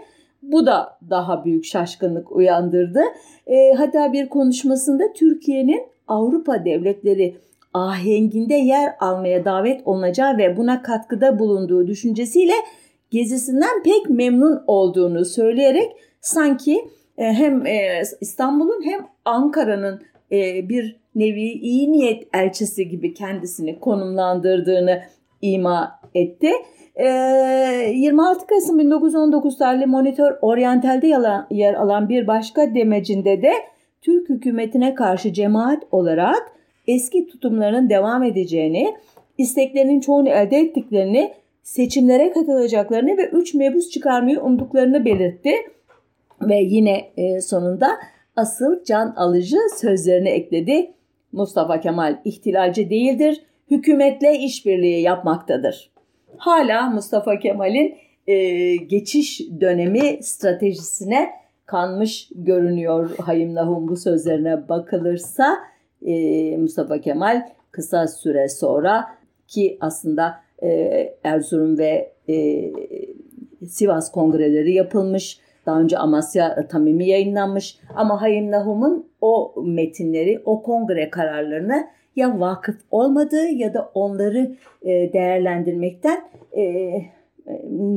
bu da daha büyük şaşkınlık uyandırdı. E, hatta bir konuşmasında Türkiye'nin Avrupa devletleri ahenginde yer almaya davet olunacağı ve buna katkıda bulunduğu düşüncesiyle gezisinden pek memnun olduğunu söyleyerek sanki e, hem e, İstanbul'un hem Ankara'nın e, bir nevi iyi niyet elçisi gibi kendisini konumlandırdığını ima etti. 26 Kasım 1919 tarihli Monitör Oriental'de yer alan bir başka demecinde de Türk hükümetine karşı cemaat olarak eski tutumlarının devam edeceğini, isteklerinin çoğunu elde ettiklerini, seçimlere katılacaklarını ve 3 mebus çıkarmayı umduklarını belirtti. Ve yine e, sonunda asıl can alıcı sözlerini ekledi. Mustafa Kemal ihtilalci değildir, hükümetle işbirliği yapmaktadır. Hala Mustafa Kemal'in e, geçiş dönemi stratejisine kanmış görünüyor Hayim Nahum bu sözlerine bakılırsa e, Mustafa Kemal kısa süre sonra ki aslında e, Erzurum ve e, Sivas kongreleri yapılmış. Daha önce Amasya Tamimi yayınlanmış ama Hayim Nahum'un o metinleri, o kongre kararlarını ya vakıf olmadığı ya da onları e, değerlendirmekten e,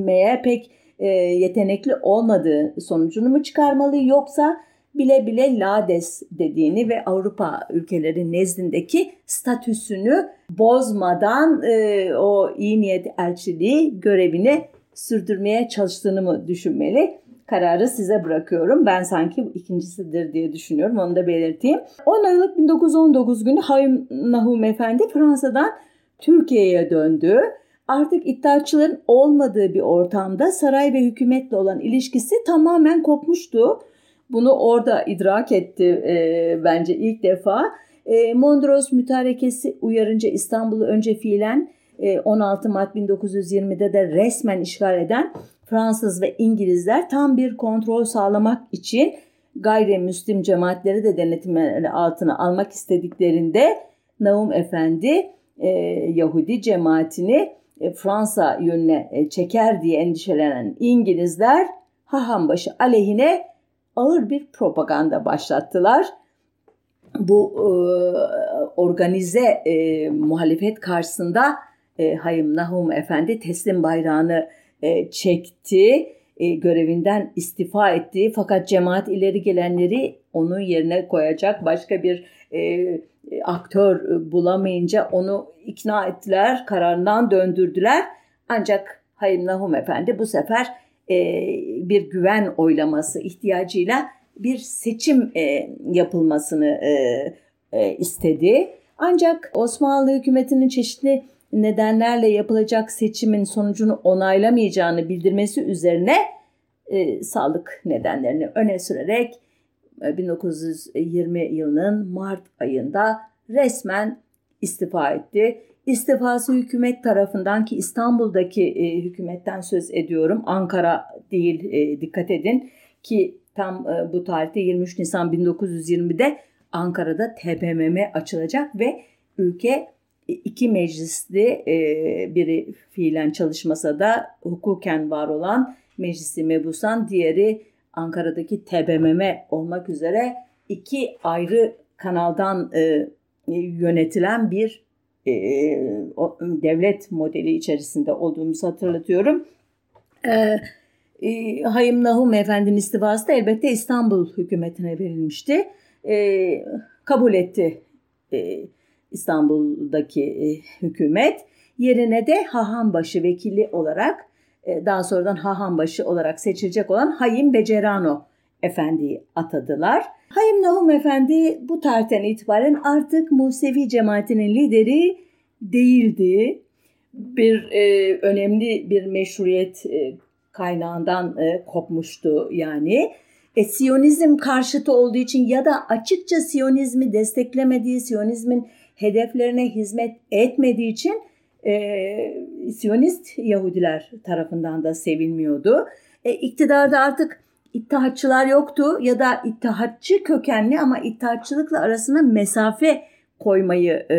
meğer pek e, yetenekli olmadığı sonucunu mu çıkarmalı yoksa bile bile Lades dediğini ve Avrupa ülkeleri nezdindeki statüsünü bozmadan e, o iyi niyet elçiliği görevini sürdürmeye çalıştığını mı düşünmeli? Kararı size bırakıyorum. Ben sanki ikincisidir diye düşünüyorum. Onu da belirteyim. 10 Aralık 1919 günü Hayım Nahum Efendi Fransa'dan Türkiye'ye döndü. Artık iddiaçıların olmadığı bir ortamda saray ve hükümetle olan ilişkisi tamamen kopmuştu. Bunu orada idrak etti e, bence ilk defa. E, Mondros mütarekesi uyarınca İstanbul'u önce fiilen e, 16 Mart 1920'de de resmen işgal eden Fransız ve İngilizler tam bir kontrol sağlamak için gayrimüslim cemaatleri de denetimleri altına almak istediklerinde Naum Efendi e, Yahudi cemaatini e, Fransa yönüne e, çeker diye endişelenen İngilizler Hahambaşı aleyhine ağır bir propaganda başlattılar. Bu e, organize e, muhalefet karşısında e, Hayım Nahum Efendi teslim bayrağını e, çekti. e, görevinden istifa etti. Fakat cemaat ileri gelenleri onun yerine koyacak başka bir e, aktör bulamayınca onu ikna ettiler, kararından döndürdüler. Ancak Hayim Nahum Efendi bu sefer e, bir güven oylaması ihtiyacıyla bir seçim e, yapılmasını e, e, istedi. Ancak Osmanlı hükümetinin çeşitli nedenlerle yapılacak seçimin sonucunu onaylamayacağını bildirmesi üzerine e, sağlık nedenlerini öne sürerek 1920 e, yılının Mart ayında resmen istifa etti. İstifası hükümet tarafından ki İstanbul'daki e, hükümetten söz ediyorum. Ankara değil e, dikkat edin ki tam e, bu tarihte 23 Nisan 1920'de Ankara'da TBMM açılacak ve ülke iki meclisli e, biri fiilen çalışmasa da hukuken var olan Meclisi Mebusan, diğeri Ankara'daki TBMM olmak üzere iki ayrı kanaldan e, yönetilen bir e, devlet modeli içerisinde olduğumuzu hatırlatıyorum. E, e, Hayım Nahum Efendi'nin istifası da elbette İstanbul hükümetine verilmişti. E, kabul etti e, İstanbul'daki e, hükümet. Yerine de Hahanbaşı vekili olarak e, daha sonradan Hahanbaşı olarak seçilecek olan Hayim Becerano Efendi'yi atadılar. Hayim Nahum Efendi bu tarihten itibaren artık Musevi cemaatinin lideri değildi. Bir e, önemli bir meşruiyet e, kaynağından e, kopmuştu yani. E, Siyonizm karşıtı olduğu için ya da açıkça Siyonizmi desteklemediği, Siyonizmin hedeflerine hizmet etmediği için e, Siyonist Yahudiler tarafından da sevilmiyordu. E, iktidarda artık İttihatçılar yoktu ya da İttihatçı kökenli ama İttihatçılıkla arasına mesafe koymayı e,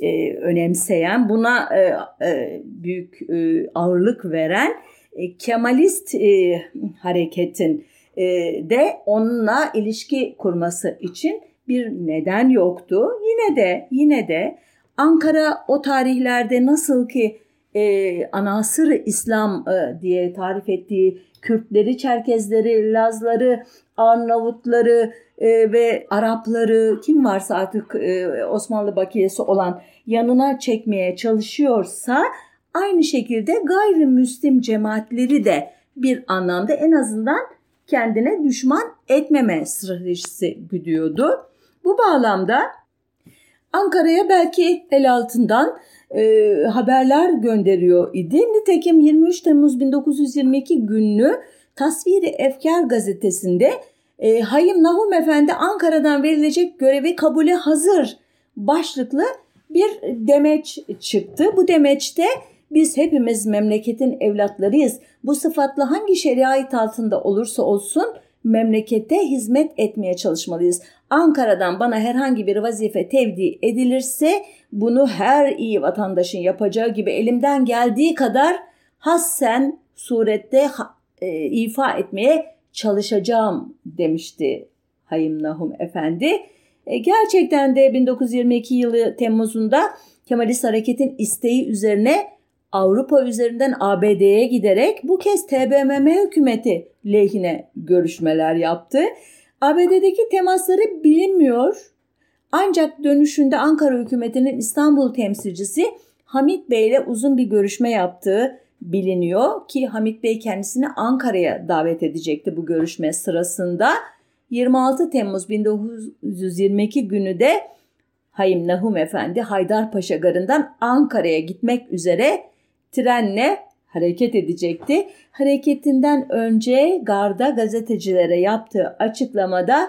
e, önemseyen, buna e, e, büyük e, ağırlık veren e, Kemalist e, hareketin e, de onunla ilişki kurması için bir neden yoktu. Yine de yine de Ankara o tarihlerde nasıl ki e, anasır İslam e, diye tarif ettiği Kürtleri, Çerkezleri, Lazları, Arnavutları e, ve Arapları kim varsa artık e, Osmanlı bakiyesi olan yanına çekmeye çalışıyorsa aynı şekilde gayrimüslim cemaatleri de bir anlamda en azından kendine düşman etmeme stratejisi güdüyordu. Bu bağlamda Ankara'ya belki el altından e, haberler gönderiyor idi. Nitekim 23 Temmuz 1922 günlü Tasviri Efkar gazetesinde e, Hayim Nahum Efendi Ankara'dan verilecek görevi kabule hazır başlıklı bir demeç çıktı. Bu demeçte biz hepimiz memleketin evlatlarıyız. Bu sıfatla hangi şeriat altında olursa olsun memlekete hizmet etmeye çalışmalıyız. Ankara'dan bana herhangi bir vazife tevdi edilirse bunu her iyi vatandaşın yapacağı gibi elimden geldiği kadar hassen surette e, ifa etmeye çalışacağım demişti Hayim Nahum Efendi. E, gerçekten de 1922 yılı Temmuz'unda Kemalist Hareket'in isteği üzerine Avrupa üzerinden ABD'ye giderek bu kez TBMM hükümeti lehine görüşmeler yaptı. ABD'deki temasları bilinmiyor. Ancak dönüşünde Ankara hükümetinin İstanbul temsilcisi Hamit Bey ile uzun bir görüşme yaptığı biliniyor ki Hamit Bey kendisini Ankara'ya davet edecekti bu görüşme sırasında. 26 Temmuz 1922 günü de Hayim Nahum Efendi Haydarpaşa Garı'ndan Ankara'ya gitmek üzere trenle hareket edecekti. Hareketinden önce garda gazetecilere yaptığı açıklamada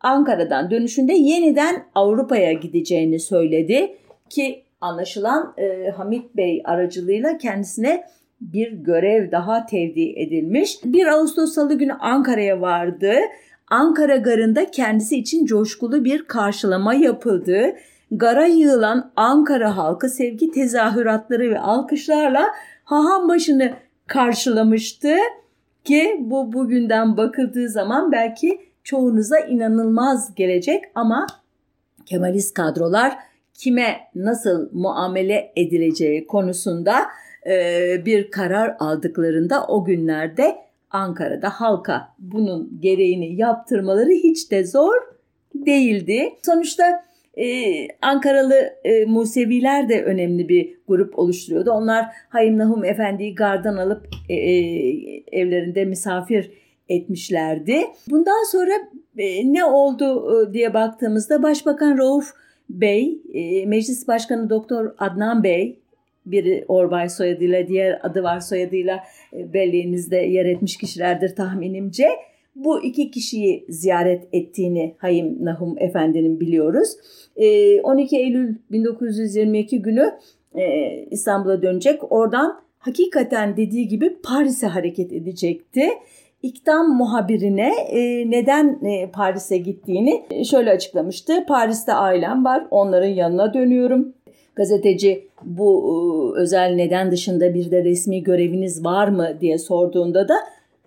Ankara'dan dönüşünde yeniden Avrupa'ya gideceğini söyledi ki anlaşılan e, Hamit Bey aracılığıyla kendisine bir görev daha tevdi edilmiş. 1 Ağustos Salı günü Ankara'ya vardı. Ankara garında kendisi için coşkulu bir karşılama yapıldı. Gara yığılan Ankara halkı sevgi tezahüratları ve alkışlarla haham başını karşılamıştı ki bu bugünden bakıldığı zaman belki çoğunuza inanılmaz gelecek ama Kemalist kadrolar kime nasıl muamele edileceği konusunda e, bir karar aldıklarında o günlerde Ankara'da halka bunun gereğini yaptırmaları hiç de zor değildi. Sonuçta ee, Ankaralı e, Museviler de önemli bir grup oluşturuyordu. Onlar Hayim Nahum Efendi'yi gardan alıp e, e, evlerinde misafir etmişlerdi. Bundan sonra e, ne oldu e, diye baktığımızda Başbakan Rauf Bey, e, Meclis Başkanı Doktor Adnan Bey, biri Orbay soyadıyla diğer adı var soyadıyla e, belleğinizde yer etmiş kişilerdir tahminimce bu iki kişiyi ziyaret ettiğini Hayim Nahum Efendi'nin biliyoruz. 12 ee, Eylül 1922 günü e, İstanbul'a dönecek. Oradan hakikaten dediği gibi Paris'e hareket edecekti. İktam muhabirine e, neden e, Paris'e gittiğini şöyle açıklamıştı. Paris'te ailem var, onların yanına dönüyorum. Gazeteci bu özel neden dışında bir de resmi göreviniz var mı diye sorduğunda da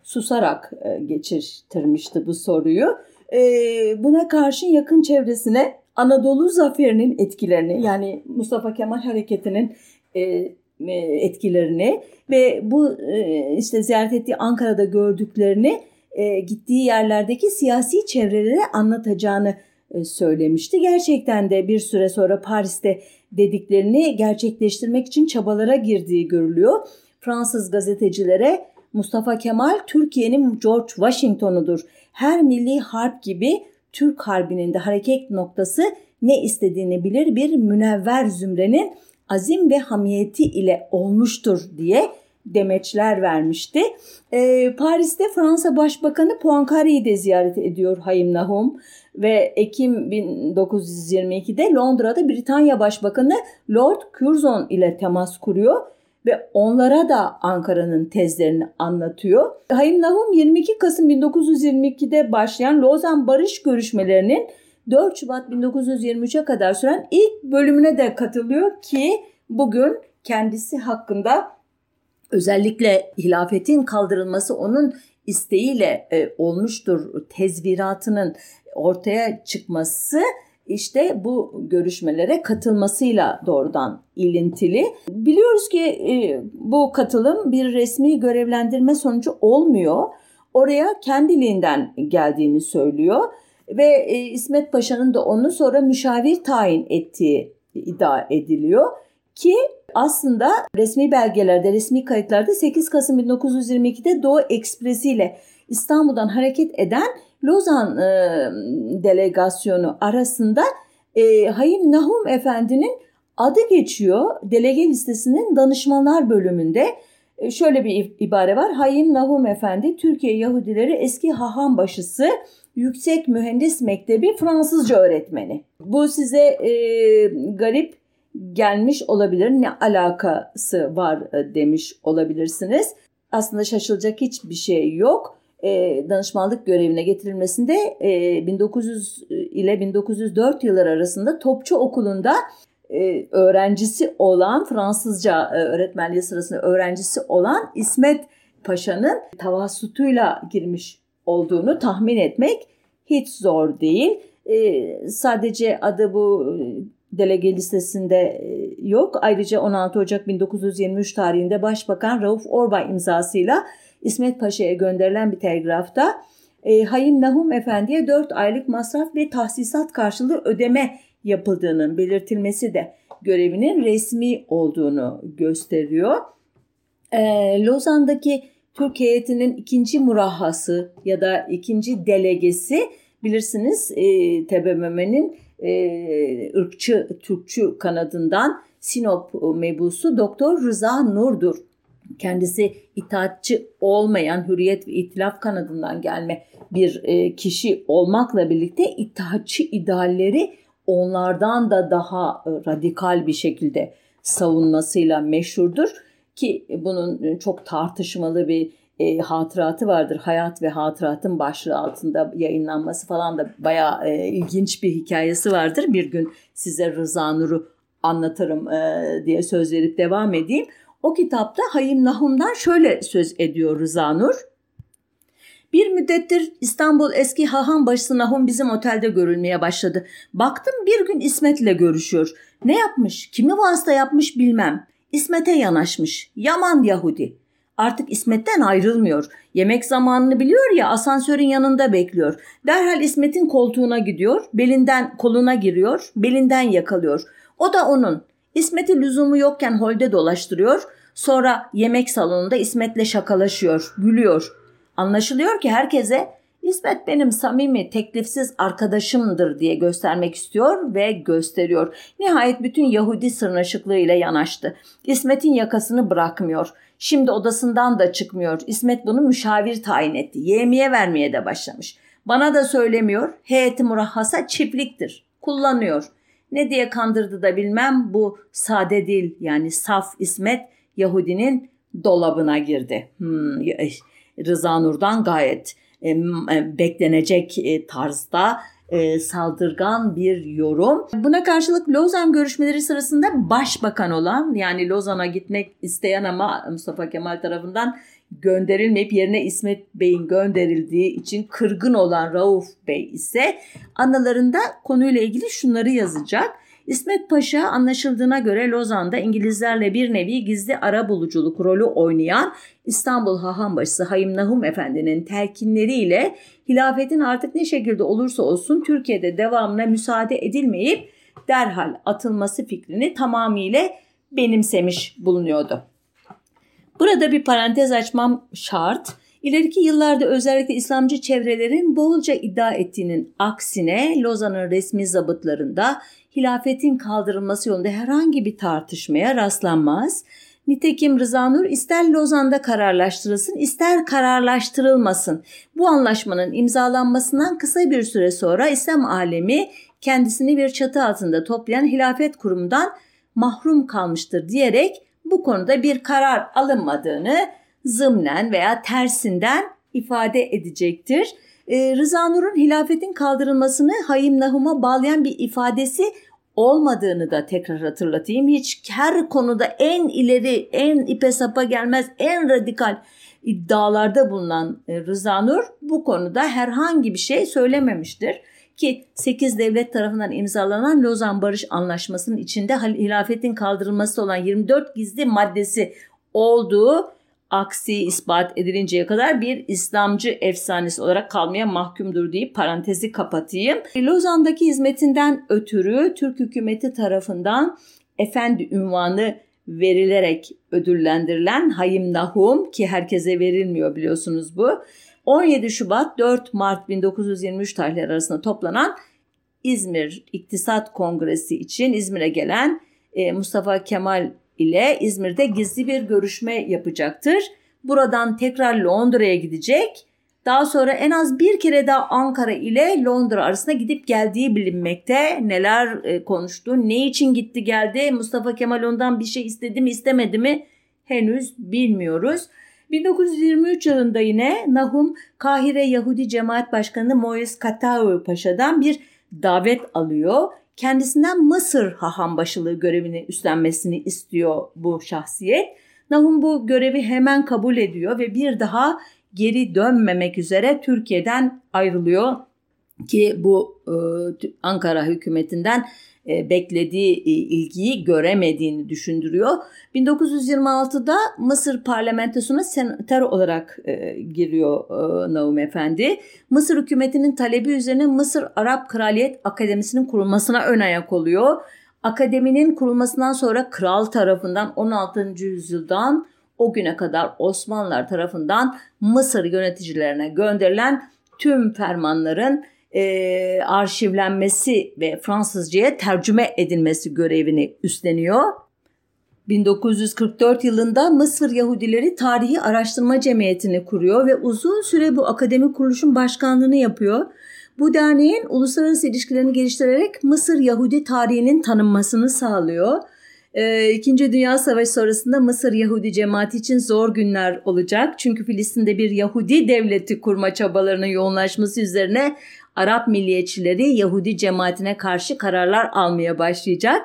susarak e, geçirtirmişti bu soruyu. E, buna karşın yakın çevresine Anadolu zaferinin etkilerini yani Mustafa Kemal Hareketi'nin e, etkilerini ve bu işte ziyaret ettiği Ankara'da gördüklerini gittiği yerlerdeki siyasi çevrelere anlatacağını söylemişti. Gerçekten de bir süre sonra Paris'te dediklerini gerçekleştirmek için çabalara girdiği görülüyor. Fransız gazetecilere Mustafa Kemal Türkiye'nin George Washington'udur. Her milli harp gibi Türk Harbi'nin de hareket noktası ne istediğini bilir bir münevver zümrenin azim ve hamiyeti ile olmuştur diye demeçler vermişti. Ee, Paris'te Fransa Başbakanı Poincaré'yi de ziyaret ediyor Hayim Nahum ve Ekim 1922'de Londra'da Britanya Başbakanı Lord Curzon ile temas kuruyor ve onlara da Ankara'nın tezlerini anlatıyor. Hayim Nahum 22 Kasım 1922'de başlayan Lozan Barış görüşmelerinin 4 Şubat 1923'e kadar süren ilk bölümüne de katılıyor ki bugün kendisi hakkında özellikle hilafetin kaldırılması onun isteğiyle e, olmuştur tezviratının ortaya çıkması işte bu görüşmelere katılmasıyla doğrudan ilintili. Biliyoruz ki e, bu katılım bir resmi görevlendirme sonucu olmuyor. Oraya kendiliğinden geldiğini söylüyor ve e, İsmet Paşa'nın da onu sonra müşavir tayin ettiği iddia ediliyor ki aslında resmi belgelerde, resmi kayıtlarda 8 Kasım 1922'de Doğu Ekspresi ile İstanbul'dan hareket eden Lozan e, delegasyonu arasında e, Hayim Nahum Efendi'nin adı geçiyor. Delege listesinin danışmanlar bölümünde. E, şöyle bir ibare var. Hayim Nahum Efendi Türkiye Yahudileri eski haham başısı Yüksek Mühendis Mektebi Fransızca öğretmeni. Bu size e, garip gelmiş olabilir. Ne alakası var demiş olabilirsiniz. Aslında şaşılacak hiçbir şey yok e, danışmanlık görevine getirilmesinde e, 1900 ile 1904 yılları arasında Topçu Okulu'nda e, öğrencisi olan Fransızca e, öğretmenliği sırasında öğrencisi olan İsmet Paşa'nın tavassutuyla girmiş olduğunu tahmin etmek hiç zor değil. E, sadece adı bu e, delege listesinde e, yok. Ayrıca 16 Ocak 1923 tarihinde Başbakan Rauf Orbay imzasıyla İsmet Paşa'ya gönderilen bir telgrafta e, Hayim Nahum Efendi'ye 4 aylık masraf ve tahsisat karşılığı ödeme yapıldığının belirtilmesi de görevinin resmi olduğunu gösteriyor. E, Lozan'daki Türk heyetinin ikinci murahhası ya da ikinci delegesi bilirsiniz e, TBMM'nin e, ırkçı Türkçü kanadından Sinop mebusu Doktor Rıza Nur'dur. Kendisi itaatçı olmayan Hürriyet ve İtilaf kanadından gelme bir e, kişi olmakla birlikte itaatçı idealleri onlardan da daha e, radikal bir şekilde savunmasıyla meşhurdur ki bunun çok tartışmalı bir e, hatıratı vardır. Hayat ve hatıratın başlığı altında yayınlanması falan da bayağı e, ilginç bir hikayesi vardır. Bir gün size Rıza Nur'u anlatırım e, diye söz verip devam edeyim. O kitapta Hayim Nahum'dan şöyle söz ediyor Rıza Nur. Bir müddettir İstanbul eski Hahan başısı Nahum bizim otelde görülmeye başladı. Baktım bir gün İsmet'le görüşüyor. Ne yapmış, kimi vasıta yapmış bilmem. İsmet'e yanaşmış. Yaman Yahudi. artık İsmet'ten ayrılmıyor. Yemek zamanını biliyor ya asansörün yanında bekliyor. Derhal İsmet'in koltuğuna gidiyor, belinden koluna giriyor, belinden yakalıyor. O da onun. İsmet'i lüzumu yokken holde dolaştırıyor. Sonra yemek salonunda İsmet'le şakalaşıyor, gülüyor. Anlaşılıyor ki herkese İsmet benim samimi, teklifsiz arkadaşımdır diye göstermek istiyor ve gösteriyor. Nihayet bütün Yahudi sırnaşıklığıyla yanaştı. İsmet'in yakasını bırakmıyor. Şimdi odasından da çıkmıyor. İsmet bunu müşavir tayin etti. Yemeğe vermeye de başlamış. Bana da söylemiyor. Heyeti murahhasa çiftliktir. Kullanıyor. Ne diye kandırdı da bilmem bu sade dil yani saf İsmet Yahudinin dolabına girdi. Hmm, Rıza Nur'dan gayet e, e, beklenecek e, tarzda saldırgan bir yorum. Buna karşılık Lozan görüşmeleri sırasında başbakan olan yani Lozan'a gitmek isteyen ama Mustafa Kemal tarafından gönderilmeyip yerine İsmet Bey'in gönderildiği için kırgın olan Rauf Bey ise anılarında konuyla ilgili şunları yazacak. İsmet Paşa anlaşıldığına göre Lozan'da İngilizlerle bir nevi gizli ara buluculuk rolü oynayan İstanbul Hahambaşısı Hayim Nahum Efendi'nin telkinleriyle hilafetin artık ne şekilde olursa olsun Türkiye'de devamına müsaade edilmeyip derhal atılması fikrini tamamıyla benimsemiş bulunuyordu. Burada bir parantez açmam şart. İleriki yıllarda özellikle İslamcı çevrelerin bolca iddia ettiğinin aksine Lozan'ın resmi zabıtlarında hilafetin kaldırılması yolunda herhangi bir tartışmaya rastlanmaz. Nitekim Rıza Nur ister Lozan'da kararlaştırılsın ister kararlaştırılmasın. Bu anlaşmanın imzalanmasından kısa bir süre sonra İslam alemi kendisini bir çatı altında toplayan hilafet kurumundan mahrum kalmıştır diyerek bu konuda bir karar alınmadığını zımnen veya tersinden ifade edecektir. Ee, Rıza Nur'un hilafetin kaldırılmasını Hayim Nahum'a bağlayan bir ifadesi olmadığını da tekrar hatırlatayım. Hiç her konuda en ileri, en ipe sapa gelmez, en radikal iddialarda bulunan e, Rıza Nur bu konuda herhangi bir şey söylememiştir. Ki 8 devlet tarafından imzalanan Lozan Barış Anlaşması'nın içinde hilafetin kaldırılması olan 24 gizli maddesi olduğu aksi ispat edilinceye kadar bir İslamcı efsanesi olarak kalmaya mahkumdur deyip parantezi kapatayım. Lozan'daki hizmetinden ötürü Türk hükümeti tarafından efendi ünvanı verilerek ödüllendirilen Hayim Nahum ki herkese verilmiyor biliyorsunuz bu. 17 Şubat 4 Mart 1923 tarihleri arasında toplanan İzmir İktisat Kongresi için İzmir'e gelen e, Mustafa Kemal ile İzmir'de gizli bir görüşme yapacaktır. Buradan tekrar Londra'ya gidecek. Daha sonra en az bir kere daha Ankara ile Londra arasında gidip geldiği bilinmekte. Neler e, konuştu, ne için gitti geldi, Mustafa Kemal ondan bir şey istedi mi istemedi mi henüz bilmiyoruz. 1923 yılında yine Nahum Kahire Yahudi Cemaat Başkanı Moise Katavi Paşa'dan bir davet alıyor kendisinden Mısır haham başılığı görevini üstlenmesini istiyor bu şahsiyet. Nahum bu görevi hemen kabul ediyor ve bir daha geri dönmemek üzere Türkiye'den ayrılıyor ki bu e, Ankara hükümetinden beklediği e, ilgiyi göremediğini düşündürüyor. 1926'da Mısır parlamentosuna senatör olarak e, giriyor Naum Efendi. Mısır hükümetinin talebi üzerine Mısır Arap Kraliyet Akademisi'nin kurulmasına ön ayak oluyor. Akademinin kurulmasından sonra kral tarafından 16. yüzyıldan o güne kadar Osmanlılar tarafından Mısır yöneticilerine gönderilen tüm fermanların e, arşivlenmesi ve Fransızcaya tercüme edilmesi görevini üstleniyor. 1944 yılında Mısır Yahudileri Tarihi Araştırma Cemiyeti'ni kuruyor ve uzun süre bu akademik kuruluşun başkanlığını yapıyor. Bu derneğin uluslararası ilişkilerini geliştirerek Mısır Yahudi tarihinin tanınmasını sağlıyor. Ee, İkinci Dünya Savaşı sonrasında Mısır Yahudi cemaati için zor günler olacak. Çünkü Filistin'de bir Yahudi devleti kurma çabalarının yoğunlaşması üzerine Arap milliyetçileri Yahudi cemaatine karşı kararlar almaya başlayacak.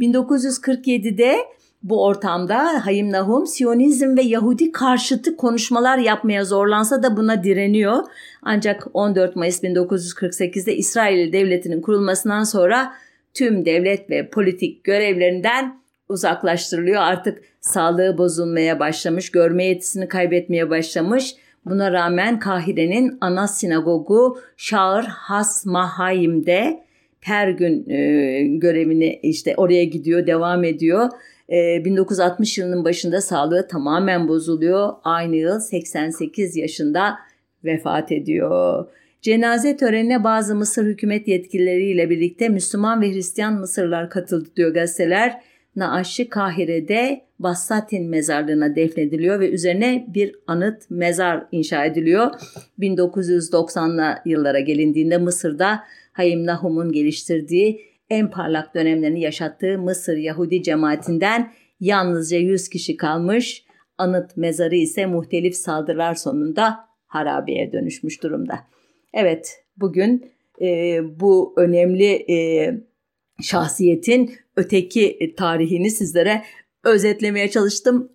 1947'de bu ortamda Hayim Nahum Siyonizm ve Yahudi karşıtı konuşmalar yapmaya zorlansa da buna direniyor. Ancak 14 Mayıs 1948'de İsrail devletinin kurulmasından sonra tüm devlet ve politik görevlerinden uzaklaştırılıyor. Artık sağlığı bozulmaya başlamış, görme yetisini kaybetmeye başlamış. Buna rağmen Kahire'nin ana sinagogu Şaır Has Mahayim'de her gün e, görevini işte oraya gidiyor, devam ediyor. E, 1960 yılının başında sağlığı tamamen bozuluyor. Aynı yıl 88 yaşında vefat ediyor. Cenaze törenine bazı Mısır hükümet yetkilileriyle birlikte Müslüman ve Hristiyan Mısırlar katıldı diyor gazeteler. Naaşı Kahire'de Bassatin mezarlığına defnediliyor ve üzerine bir anıt mezar inşa ediliyor. 1990'lı yıllara gelindiğinde Mısır'da Hayim Nahum'un geliştirdiği en parlak dönemlerini yaşattığı Mısır Yahudi cemaatinden yalnızca 100 kişi kalmış. Anıt mezarı ise muhtelif saldırılar sonunda harabeye dönüşmüş durumda. Evet bugün e, bu önemli e, şahsiyetin öteki tarihini sizlere özetlemeye çalıştım.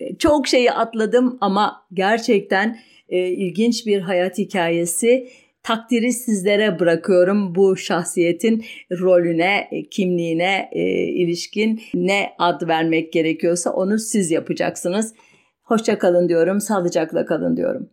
E, çok şeyi atladım ama gerçekten e, ilginç bir hayat hikayesi. Takdiri sizlere bırakıyorum bu şahsiyetin rolüne, e, kimliğine e, ilişkin ne ad vermek gerekiyorsa onu siz yapacaksınız. Hoşça kalın diyorum, sağlıcakla kalın diyorum.